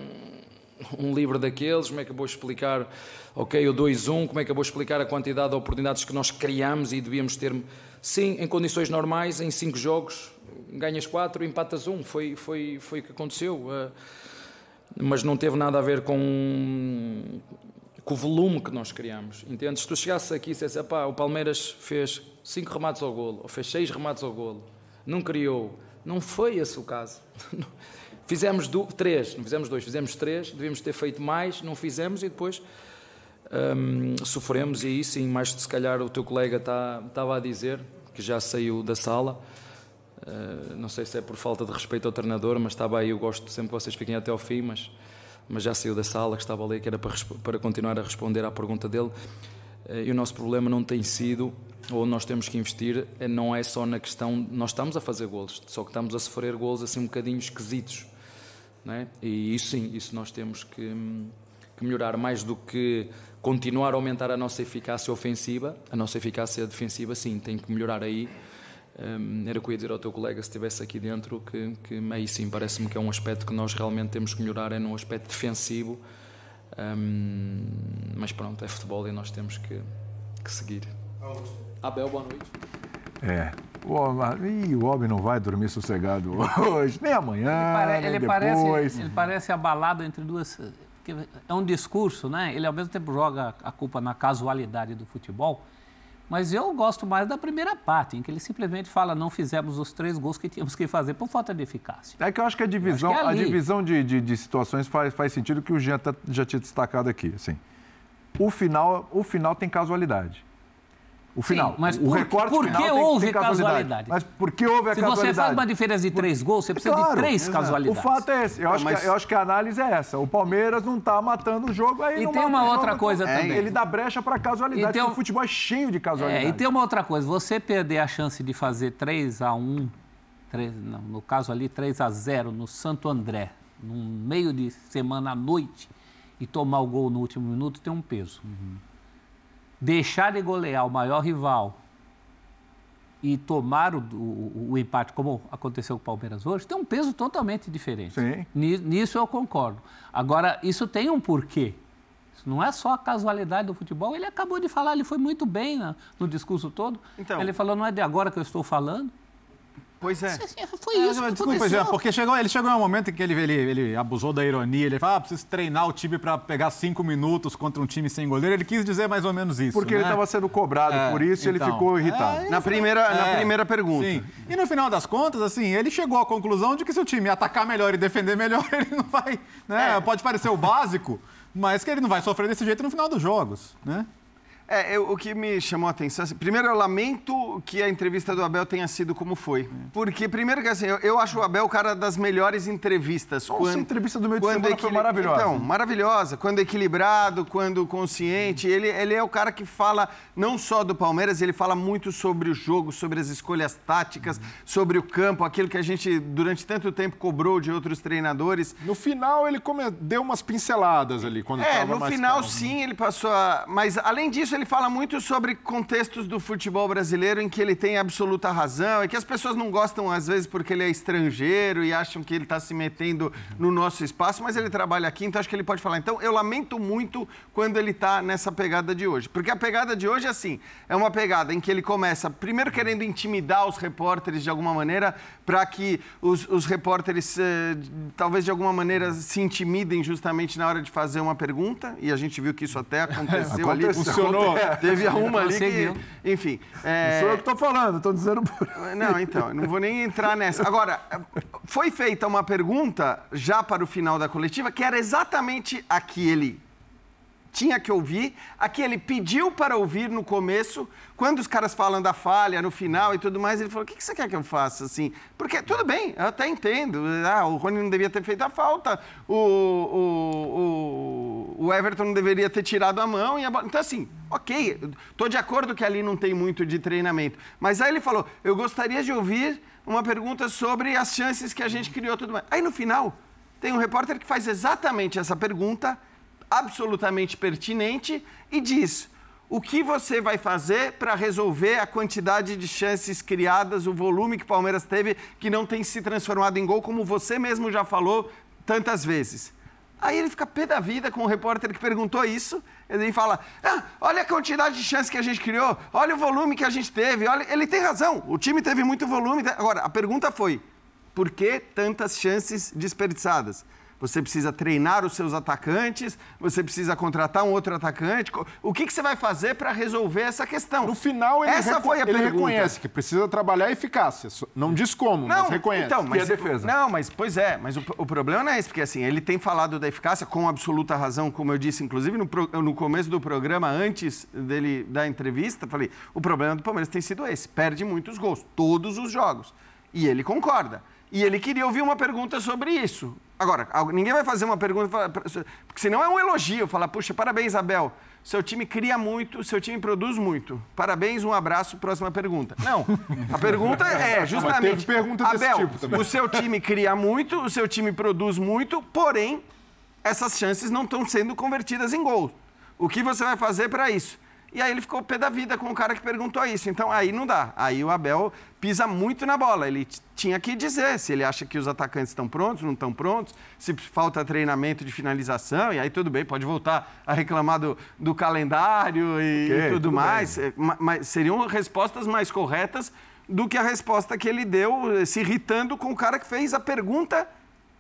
um livro daqueles, como é que eu vou explicar, ok, o 2-1, como é que eu vou explicar a quantidade de oportunidades que nós criamos e devíamos ter. Sim, em condições normais, em cinco jogos, ganhas quatro, empatas um, foi, foi, foi o que aconteceu. Uh, mas não teve nada a ver com, com o volume que nós criamos. Entende? Se tu chegasses aqui e dissesse, o Palmeiras fez cinco remates ao golo, ou fez seis remates ao golo, não criou. Não foi esse o caso. Fizemos do, três, não fizemos dois, fizemos três, devíamos ter feito mais, não fizemos e depois hum, sofremos. E aí sim, mais se calhar o teu colega estava tá, a dizer, que já saiu da sala. Uh, não sei se é por falta de respeito ao treinador, mas estava aí. Eu gosto sempre que vocês fiquem até ao fim, mas, mas já saiu da sala, que estava ali, que era para, para continuar a responder à pergunta dele. Uh, e o nosso problema não tem sido ou nós temos que investir eh, não é só na questão nós estamos a fazer golos só que estamos a sofrer golos assim um bocadinho esquisitos é? E isso sim, isso nós temos que, que, melhorar mais do que continuar a aumentar a nossa eficácia ofensiva, a nossa eficácia defensiva sim, tem que melhorar aí. Um, era o que eu ia dizer ao teu colega se estivesse aqui dentro, que, que aí sim parece-me que é um aspecto que nós realmente temos que melhorar, é no aspecto defensivo. Um, mas pronto, é futebol e nós temos que, que seguir. Abel, boa noite. É, o homem, ih, o homem não vai dormir sossegado hoje, nem amanhã, ele, pare, nem ele depois. Parece, ele parece abalado entre duas... É um discurso, né? Ele ao mesmo tempo joga a culpa na casualidade do futebol, mas eu gosto mais da primeira parte, em que ele simplesmente fala não fizemos os três gols que tínhamos que fazer por falta de eficácia. É que eu acho que a divisão, que é a divisão de, de, de, situações faz, faz sentido que o Jean tá, já tinha destacado aqui. Assim. O, final, o final tem casualidade. O final. Sim, mas o por, recorte por final que tem, houve tem casualidade. casualidade. Mas por que houve a Se casualidade? Se você faz uma diferença de três gols, você precisa claro, de três exato. casualidades. O fato é esse. Eu, acho mas... que, eu acho que a análise é essa. O Palmeiras não está matando o jogo. Aí e tem uma outra coisa também. Ele dá brecha para casualidade. Um... O futebol é cheio de casualidade. É, e tem uma outra coisa. Você perder a chance de fazer 3 a 1 3, não, no caso ali 3 a 0 no Santo André, no meio de semana à noite, e tomar o gol no último minuto tem um peso. Uhum. Deixar de golear o maior rival e tomar o, o, o, empate, como aconteceu com o Palmeiras hoje, tem um peso totalmente diferente. Sim. Nisso eu concordo. Agora, isso tem um porquê. Isso não é só a casualidade do futebol. Ele acabou de falar, ele foi muito bem no discurso todo. Então, ele falou, não é de agora que eu estou falando. Pois é. Foi isso que Desculpa, aconteceu. porque chegou, ele chegou em um momento em que ele, ele, ele abusou da ironia. Ele falou, ah, preciso treinar o time para pegar cinco minutos contra um time sem goleiro. Ele quis dizer mais ou menos isso. Porque né? ele estava sendo cobrado é, por isso e então, ele ficou irritado. É, na, primeira, é, na primeira pergunta. Sim. E no final das contas, assim, ele chegou à conclusão de que se o time atacar melhor e defender melhor, ele não vai... Né? É. Pode parecer o básico, mas que ele não vai sofrer desse jeito no final dos jogos, né? É, eu, o que me chamou a atenção, assim, primeiro eu lamento que a entrevista do Abel tenha sido como foi. Porque, primeiro que assim, eu, eu acho o Abel o cara das melhores entrevistas. Nossa, quando, a entrevista do meio de semana foi maravilhosa. Então, maravilhosa. Quando equilibrado, quando consciente. Ele, ele é o cara que fala não só do Palmeiras, ele fala muito sobre o jogo, sobre as escolhas táticas, sobre o campo, aquilo que a gente durante tanto tempo cobrou de outros treinadores. No final ele deu umas pinceladas ali, quando É, no final calmo. sim, ele passou a... Mas, além disso, ele fala muito sobre contextos do futebol brasileiro em que ele tem absoluta razão e que as pessoas não gostam, às vezes, porque ele é estrangeiro e acham que ele está se metendo no nosso espaço, mas ele trabalha aqui, então acho que ele pode falar. Então, eu lamento muito quando ele está nessa pegada de hoje. Porque a pegada de hoje assim: é uma pegada em que ele começa, primeiro, querendo intimidar os repórteres de alguma maneira, para que os, os repórteres, eh, talvez de alguma maneira, se intimidem justamente na hora de fazer uma pergunta, e a gente viu que isso até aconteceu, aconteceu ali. Funcionou. Teve uma ali que. Enfim. É... Não sou eu que estou falando, estou dizendo. Por... Não, então, não vou nem entrar nessa. Agora, foi feita uma pergunta já para o final da coletiva, que era exatamente a que ele tinha que ouvir, a que ele pediu para ouvir no começo, quando os caras falam da falha no final e tudo mais, ele falou: o que você quer que eu faça assim? Porque tudo bem, eu até entendo. Ah, o Rony não devia ter feito a falta, o, o, o, o Everton não deveria ter tirado a mão. E a. Então, assim, ok, estou de acordo que ali não tem muito de treinamento. Mas aí ele falou: eu gostaria de ouvir uma pergunta sobre as chances que a gente criou tudo mais. Aí no final, tem um repórter que faz exatamente essa pergunta absolutamente pertinente e diz: o que você vai fazer para resolver a quantidade de chances criadas, o volume que o Palmeiras teve, que não tem se transformado em gol, como você mesmo já falou tantas vezes. Aí ele fica pé da vida com o repórter que perguntou isso. Ele fala: ah, olha a quantidade de chances que a gente criou, olha o volume que a gente teve. Olha... Ele tem razão, o time teve muito volume. Agora, a pergunta foi: por que tantas chances desperdiçadas? Você precisa treinar os seus atacantes, você precisa contratar um outro atacante. O que, que você vai fazer para resolver essa questão? No final, ele, essa foi a ele reconhece que precisa trabalhar a eficácia. Não diz como, não, mas reconhece. Então, mas, e a defesa? Não, mas pois é, mas o, o, problema não é esse, porque assim, ele tem falado da eficácia com absoluta razão, como eu disse, inclusive no, no começo do programa, antes dele da entrevista, falei, o problema do Palmeiras tem sido esse, perde muitos gols, todos os jogos. E ele concorda. E ele queria ouvir uma pergunta sobre isso. Agora, ninguém vai fazer uma pergunta, porque senão é um elogio. Falar, puxa, parabéns, Abel. Seu time cria muito, seu time produz muito. Parabéns, um abraço, próxima pergunta. Não, a pergunta é justamente... Mas teve pergunta desse Abel, tipo também. o seu time cria muito, o seu time produz muito, porém, essas chances não estão sendo convertidas em gol. O que você vai fazer para isso? E aí ele ficou pé da vida com o cara que perguntou isso. Então aí não dá. Aí o Abel pisa muito na bola. Ele tinha que dizer se ele acha que os atacantes estão prontos, não estão prontos, se falta treinamento de finalização, e aí tudo bem, pode voltar a reclamar do, do calendário e, okay, tudo, tudo, mais. É, mas seriam respostas mais corretas do que a resposta que ele deu, se irritando com o cara que fez a pergunta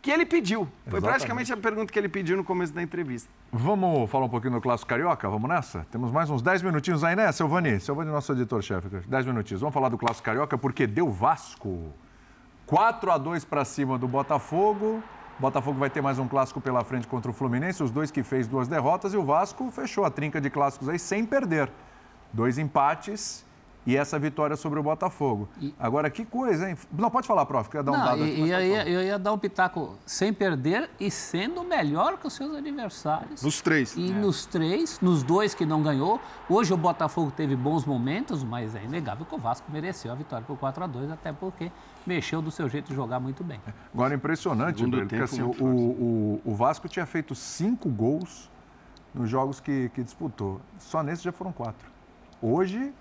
que ele pediu. Foi Exatamente. praticamente a pergunta que ele pediu no começo da entrevista. Vamos falar um pouquinho do Clássico Carioca? Vamos nessa? Temos mais uns 10 minutinhos aí, né, Silvani? Silvani, nosso editor-chefe. 10 minutinhos. Vamos falar do Clássico Carioca porque deu Vasco. 4 a 2 para cima do Botafogo. O Botafogo vai ter mais um clássico pela frente contra o Fluminense, os dois que fez duas derrotas, e o Vasco fechou a trinca de clássicos aí sem perder. Dois empates e essa vitória sobre o Botafogo. E... Agora, que coisa, hein? Não, pode falar, prof, quer dar um Não, dado aqui. E, eu, ia, eu ia dar um pitaco sem perder e sendo melhor que os seus adversários. Nos três. E é. nos três, nos dois que não ganhou. Hoje o Botafogo teve bons momentos, mas é inegável que o Vasco mereceu a vitória por 4 a 2 até porque mexeu do seu jeito de jogar muito bem. Agora, impressionante, Bruno, porque assim, o, o, o, Vasco tinha feito cinco gols nos jogos que, que disputou. Só nesse já foram quatro. Hoje,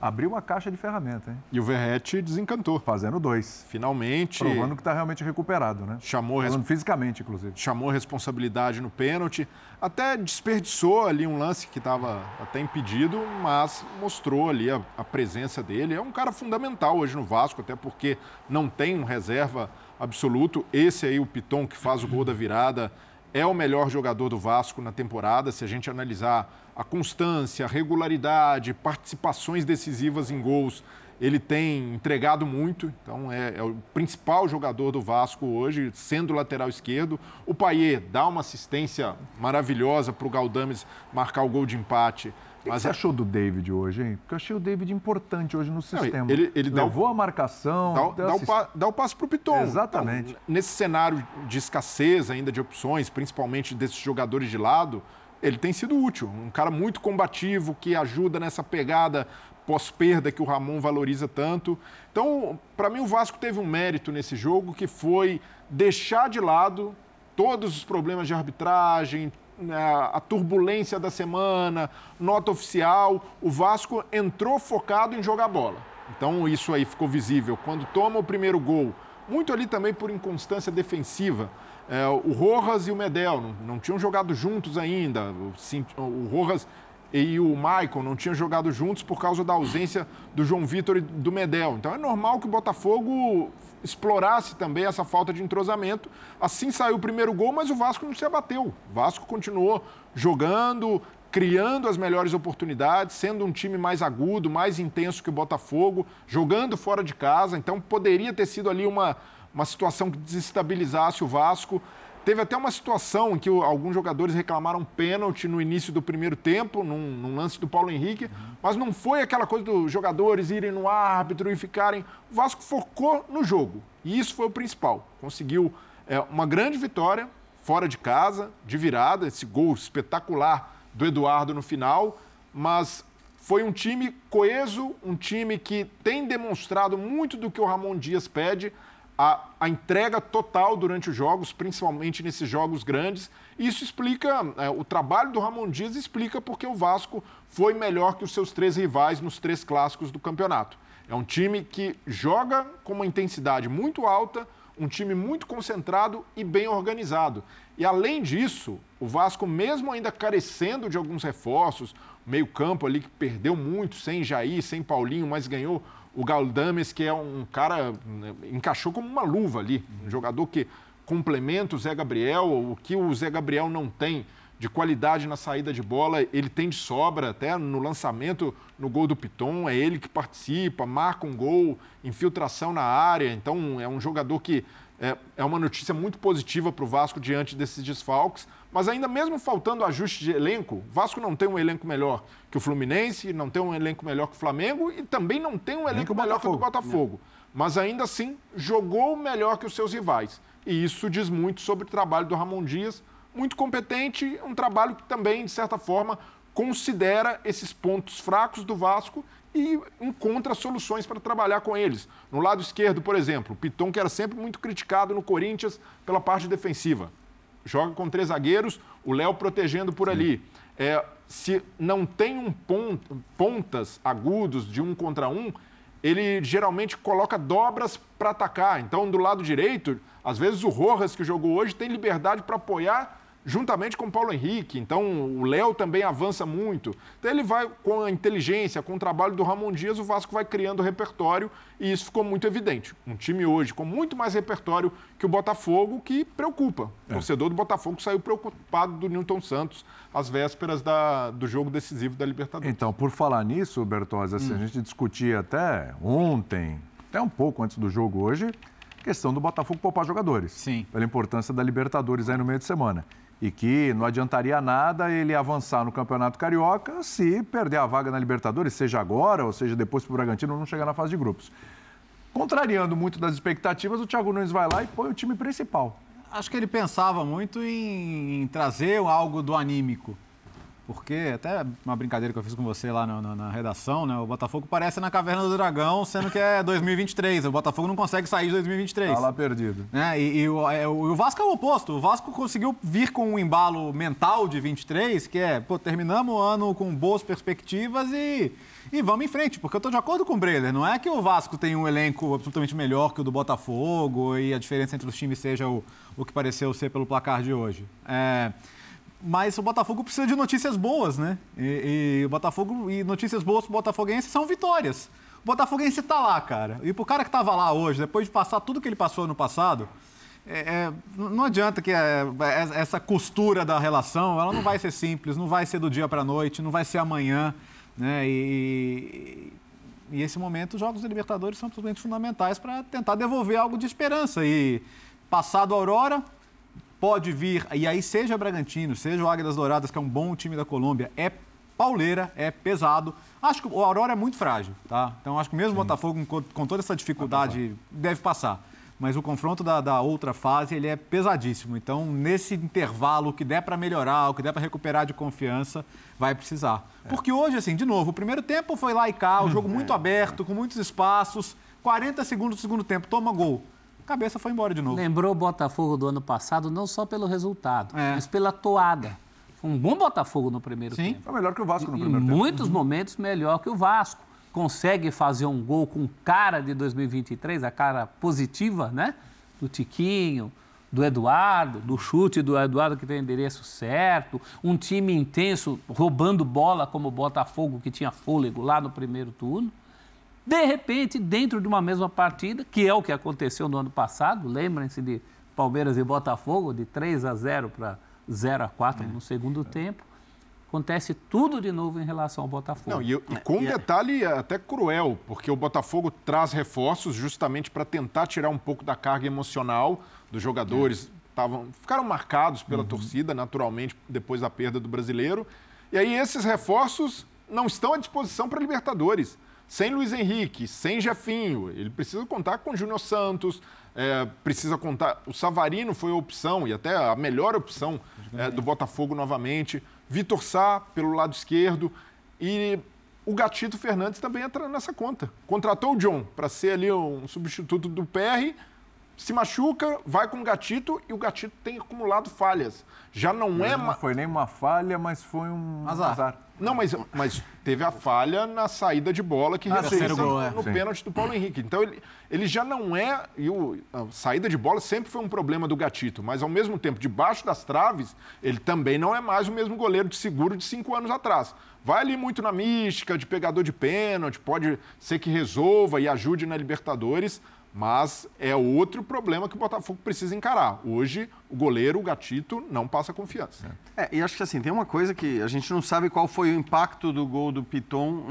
abriu uma caixa de ferramenta, hein? E o Verrete desencantou. Fazendo dois. Finalmente. Provando que está realmente recuperado, né? Chamou Falando fisicamente, inclusive. Chamou responsabilidade no pênalti. Até desperdiçou ali um lance que estava até impedido, mas mostrou ali a, a, presença dele. É um cara fundamental hoje no Vasco, até porque não tem um reserva absoluto. Esse aí, o Piton, que faz o gol da virada, é o melhor jogador do Vasco na temporada. Se a gente analisar a constância, regularidade, participações decisivas em gols, ele tem entregado muito, então é, é, o principal jogador do Vasco hoje, sendo lateral esquerdo. O Paier dá uma assistência maravilhosa para o Galdames marcar o gol de empate. O que você achou do David hoje, hein? Porque eu achei o David importante hoje no sistema. Não, ele, ele Levou a marcação. Dá, dá, o, pa, dá o passo para o Piton. Exatamente. Então, nesse cenário de escassez ainda de opções, principalmente desses jogadores de lado, ele tem sido útil. Um cara muito combativo, que ajuda nessa pegada pós-perda que o Ramon valoriza tanto. Então, para mim, o Vasco teve um mérito nesse jogo que foi deixar de lado todos os problemas de arbitragem, a turbulência da semana, nota oficial. O Vasco entrou focado em jogar bola. Então, isso aí ficou visível. Quando toma o primeiro gol, muito ali também por inconstância defensiva. É, o Rojas e o Medel não, não tinham jogado juntos ainda. O, o Rojas e o Maicon não tinham jogado juntos por causa da ausência do João Vitor e do Medel. Então é normal que o Botafogo explorasse também essa falta de entrosamento. Assim saiu o primeiro gol, mas o Vasco não se abateu. O Vasco continuou jogando, criando as melhores oportunidades, sendo um time mais agudo, mais intenso que o Botafogo, jogando fora de casa. Então poderia ter sido ali uma uma situação que desestabilizasse o Vasco. Teve até uma situação em que alguns jogadores reclamaram pênalti no início do primeiro tempo, num, num lance do Paulo Henrique, uhum. mas não foi aquela coisa dos jogadores irem no árbitro e ficarem. O Vasco focou no jogo e isso foi o principal. Conseguiu é, uma grande vitória fora de casa, de virada, esse gol espetacular do Eduardo no final, mas foi um time coeso, um time que tem demonstrado muito do que o Ramon Dias pede a, a, entrega total durante os jogos, principalmente nesses jogos grandes. Isso explica, é, o trabalho do Ramon Dias explica porque o Vasco foi melhor que os seus três rivais nos três clássicos do campeonato. É um time que joga com uma intensidade muito alta, um time muito concentrado e bem organizado. E além disso, o Vasco, mesmo ainda carecendo de alguns reforços, meio-campo ali que perdeu muito, sem Jair, sem Paulinho, mas ganhou o Galdames, que é um cara, né, encaixou como uma luva ali, um jogador que complementa o Zé Gabriel, o que o Zé Gabriel não tem de qualidade na saída de bola, ele tem de sobra até no lançamento no gol do Piton, é ele que participa, marca um gol, infiltração na área, então é um jogador que é, é uma notícia muito positiva para o Vasco diante desses desfalques, mas ainda mesmo faltando ajuste de elenco, o Vasco não tem um elenco melhor que o Fluminense, não tem um elenco melhor que o Flamengo e também não tem um elenco melhor que o Botafogo. Mas ainda assim jogou melhor que os seus rivais. E isso diz muito sobre o trabalho do Ramon Dias, muito competente, um trabalho que também, de certa forma, considera esses pontos fracos do Vasco e encontra soluções para trabalhar com eles. No lado esquerdo, por exemplo, o Piton, que era sempre muito criticado no Corinthians pela parte defensiva. Joga com três zagueiros, o Léo protegendo por Sim. ali. É, se não tem um ponto, pontas agudos de um contra um, ele geralmente coloca dobras para atacar. Então, do lado direito, às vezes o Rojas, que jogou hoje, tem liberdade para apoiar juntamente com o Paulo Henrique. Então, o Léo também avança muito. Então, ele vai com a inteligência, com o trabalho do Ramon Dias, o Vasco vai criando repertório e isso ficou muito evidente. Um time hoje com muito mais repertório que o Botafogo, que preocupa. É. O torcedor do Botafogo saiu preocupado do Newton Santos às vésperas da, do jogo decisivo da Libertadores. Então, por falar nisso, Bertozzi, assim, hum. a gente discutia até ontem, até um pouco antes do jogo hoje, questão do Botafogo poupar jogadores. Sim. Pela importância da Libertadores aí no meio de semana e que não adiantaria nada ele avançar no Campeonato Carioca se perder a vaga na Libertadores, seja agora ou seja depois para o Bragantino não chegar na fase de grupos. Contrariando muito das expectativas, o Thiago Nunes vai lá e põe o time principal. Acho que ele pensava muito em, trazer algo do anímico porque, até uma brincadeira que eu fiz com você lá na, na, na, redação, né? O Botafogo parece na Caverna do Dragão, sendo que é 2023. O Botafogo não consegue sair de 2023. Tá lá perdido. Né? E, e o, é, o, Vasco é o oposto. O Vasco conseguiu vir com um embalo mental de 23, que é, pô, terminamos o ano com boas perspectivas e, e vamos em frente. Porque eu tô de acordo com o Breler. Não é que o Vasco tem um elenco absolutamente melhor que o do Botafogo e a diferença entre os times seja o, o que pareceu ser pelo placar de hoje. É mas o Botafogo precisa de notícias boas, né? E, e o Botafogo e notícias boas para o Botafoguense são vitórias. O Botafoguense está lá, cara. E para o cara que estava lá hoje, depois de passar tudo que ele passou no passado, é, é, não adianta que é, é, essa costura da relação, ela não vai ser simples, não vai ser do dia para noite, não vai ser amanhã, né? E, e esse momento, os Jogos da Libertadores são absolutamente fundamentais para tentar devolver algo de esperança. E passado a Aurora, pode vir, e aí seja Bragantino, seja o Águias Douradas, que é um bom time da Colômbia, é pauleira, é pesado. Acho que o Aurora é muito frágil, tá? Então acho que mesmo o Botafogo, com, com, toda essa dificuldade, deve passar. Mas o confronto da, da, outra fase, ele é pesadíssimo. Então, nesse intervalo, o que der para melhorar, o que der para recuperar de confiança, vai precisar. É. Porque hoje, assim, de novo, o primeiro tempo foi lá e cá, o jogo muito é. aberto, com muitos espaços. 40 segundos do segundo tempo, toma gol cabeça foi embora de novo. Lembrou o Botafogo do ano passado, não só pelo resultado, é. mas pela toada. Foi um bom Botafogo no primeiro Sim. tempo. Foi melhor que o Vasco no primeiro em tempo. Em muitos uhum. momentos, melhor que o Vasco. Consegue fazer um gol com cara de 2023, a cara positiva, né? Do Tiquinho, do Eduardo, do chute do Eduardo que tem endereço certo, um time intenso roubando bola como o Botafogo que tinha fôlego lá no primeiro turno. De repente, dentro de uma mesma partida, que é o que aconteceu no ano passado, lembrem-se de Palmeiras e Botafogo, de 3 a 0 para 0 a 4 é. no segundo tempo. Acontece tudo de novo em relação ao Botafogo. Não, e, e com um é detalhe até cruel, porque o Botafogo traz reforços justamente para tentar tirar um pouco da carga emocional dos jogadores. É. Tavam, ficaram marcados pela uhum. torcida, naturalmente, depois da perda do brasileiro. E aí esses reforços não estão à disposição para Libertadores sem Luiz Henrique, sem Jefinho, ele precisa contar com o Júnior Santos, é, precisa contar. O Savarino foi a opção, e até a melhor opção é, do Botafogo novamente. Vitor Sá, pelo lado esquerdo. E o Gatito Fernandes também entra nessa conta. Contratou o John para ser ali um substituto do PR, se machuca, vai com o Gatito e o Gatito tem acumulado falhas. Já não é. Não foi nem uma falha, mas foi um azar. azar. Não, mas, mas teve a falha na saída de bola que Ah, resulta no, é. no pênalti do Paulo Henrique. Então ele, ele já não é. E o, a saída de bola sempre foi um problema do Gatito, mas ao mesmo tempo, debaixo das traves, ele também não é mais o mesmo goleiro de seguro de cinco anos atrás. Vai ali muito na mística, de pegador de pênalti, pode ser que resolva e ajude na Libertadores, mas é outro problema que o Botafogo precisa encarar. Hoje, o goleiro, o Gatito, não passa confiança. É, e acho que assim, tem uma coisa que a gente não sabe qual foi o impacto do gol do Piton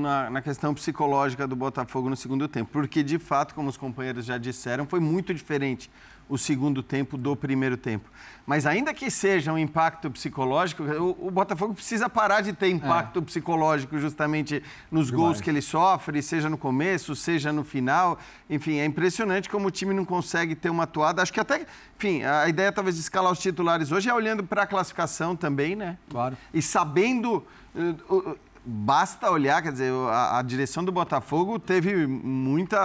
na, na questão psicológica do Botafogo no segundo tempo. Porque, de fato, como os companheiros já disseram, foi muito diferente o segundo tempo do primeiro tempo. Mas ainda que seja um impacto psicológico, o, o Botafogo precisa parar de ter impacto psicológico justamente nos Demais. gols que ele sofre, seja no começo, seja no final. Enfim, é impressionante como o time não consegue ter uma atuada. Acho que até, enfim, a ideia talvez de escalar os titulares hoje é olhando para a classificação também, né? Claro. E sabendo. uh, uh, Basta olhar, quer dizer, a, a direção do Botafogo teve muita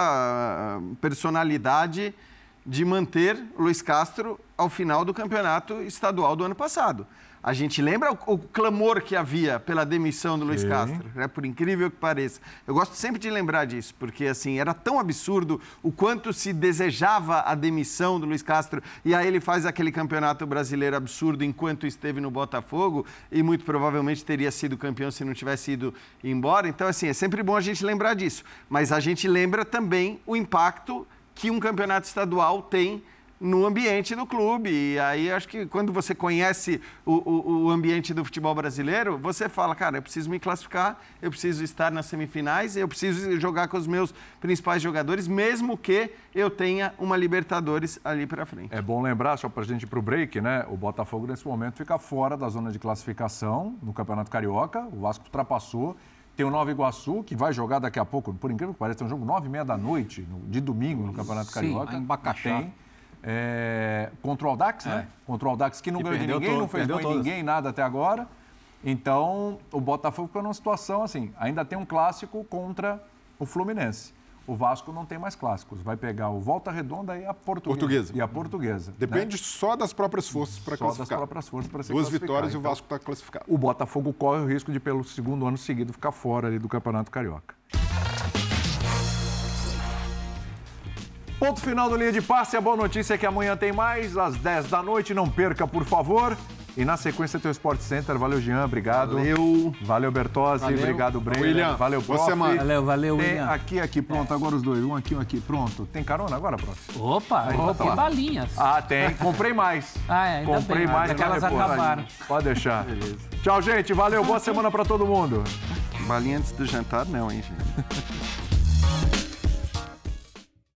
uh, personalidade de manter Luiz Castro ao final do campeonato estadual do ano passado. A gente lembra o, o clamor que havia pela demissão do Luiz Sim. Castro, né? por incrível que pareça. Eu gosto sempre de lembrar disso, porque assim era tão absurdo o quanto se desejava a demissão do Luiz Castro e aí ele faz aquele campeonato brasileiro absurdo enquanto esteve no Botafogo e muito provavelmente teria sido campeão se não tivesse ido embora. Então assim é sempre bom a gente lembrar disso, mas a gente lembra também o impacto que um campeonato estadual tem no ambiente do clube. E aí acho que quando você conhece o, o, o, ambiente do futebol brasileiro, você fala, cara, eu preciso me classificar, eu preciso estar nas semifinais, eu preciso jogar com os meus principais jogadores, mesmo que eu tenha uma Libertadores ali para frente. É bom lembrar, só para a gente ir para o break, né? O Botafogo nesse momento fica fora da zona de classificação no Campeonato Carioca. O Vasco ultrapassou. Tem o Nova Iguaçu, que vai jogar daqui a pouco, por incrível que pareça, tem um jogo nove e meia da noite, no- de domingo, no Campeonato Sim, Carioca. em Bacaxá. Tem. É, contra o Aldax, né? Contra o Aldax, que não Que ganhou de ninguém, todo- não fez perdeu gol em ninguém, nada até agora. Então, o Botafogo ficou numa situação assim, ainda tem um clássico contra o Fluminense. O Vasco não tem mais clássicos. Vai pegar o Volta Redonda e a Portuguesa. Portuguesa. E a Portuguesa. Depende né? só das próprias forças para Só das classificar. próprias forças para se Duas classificar. vitórias e o Então, Vasco está classificado. O Botafogo corre o risco de, pelo segundo ano seguido, ficar fora ali do Campeonato Carioca. Ponto final do Linha de Passe. A boa notícia é que amanhã tem mais, às 10 da noite. Não perca, por favor. E na sequência tem o Sport Center. Valeu, Jean. Obrigado. Valeu. Valeu, Bertozzi. Valeu. Obrigado, Breno. William. Valeu, Boa semana. Valeu, valeu, Tem William. aqui, aqui. Pronto, agora os dois. Um aqui, um aqui. Pronto. Tem carona agora, prof? Opa, Aí, opa, tá balinhas. Ah, tem. Comprei mais. Ah, é, ainda Comprei bem, mais. aquelas acabaram. Pode deixar. Tchau, gente. Valeu. Boa semana pra todo mundo. Balinha antes do jantar, não, hein, gente?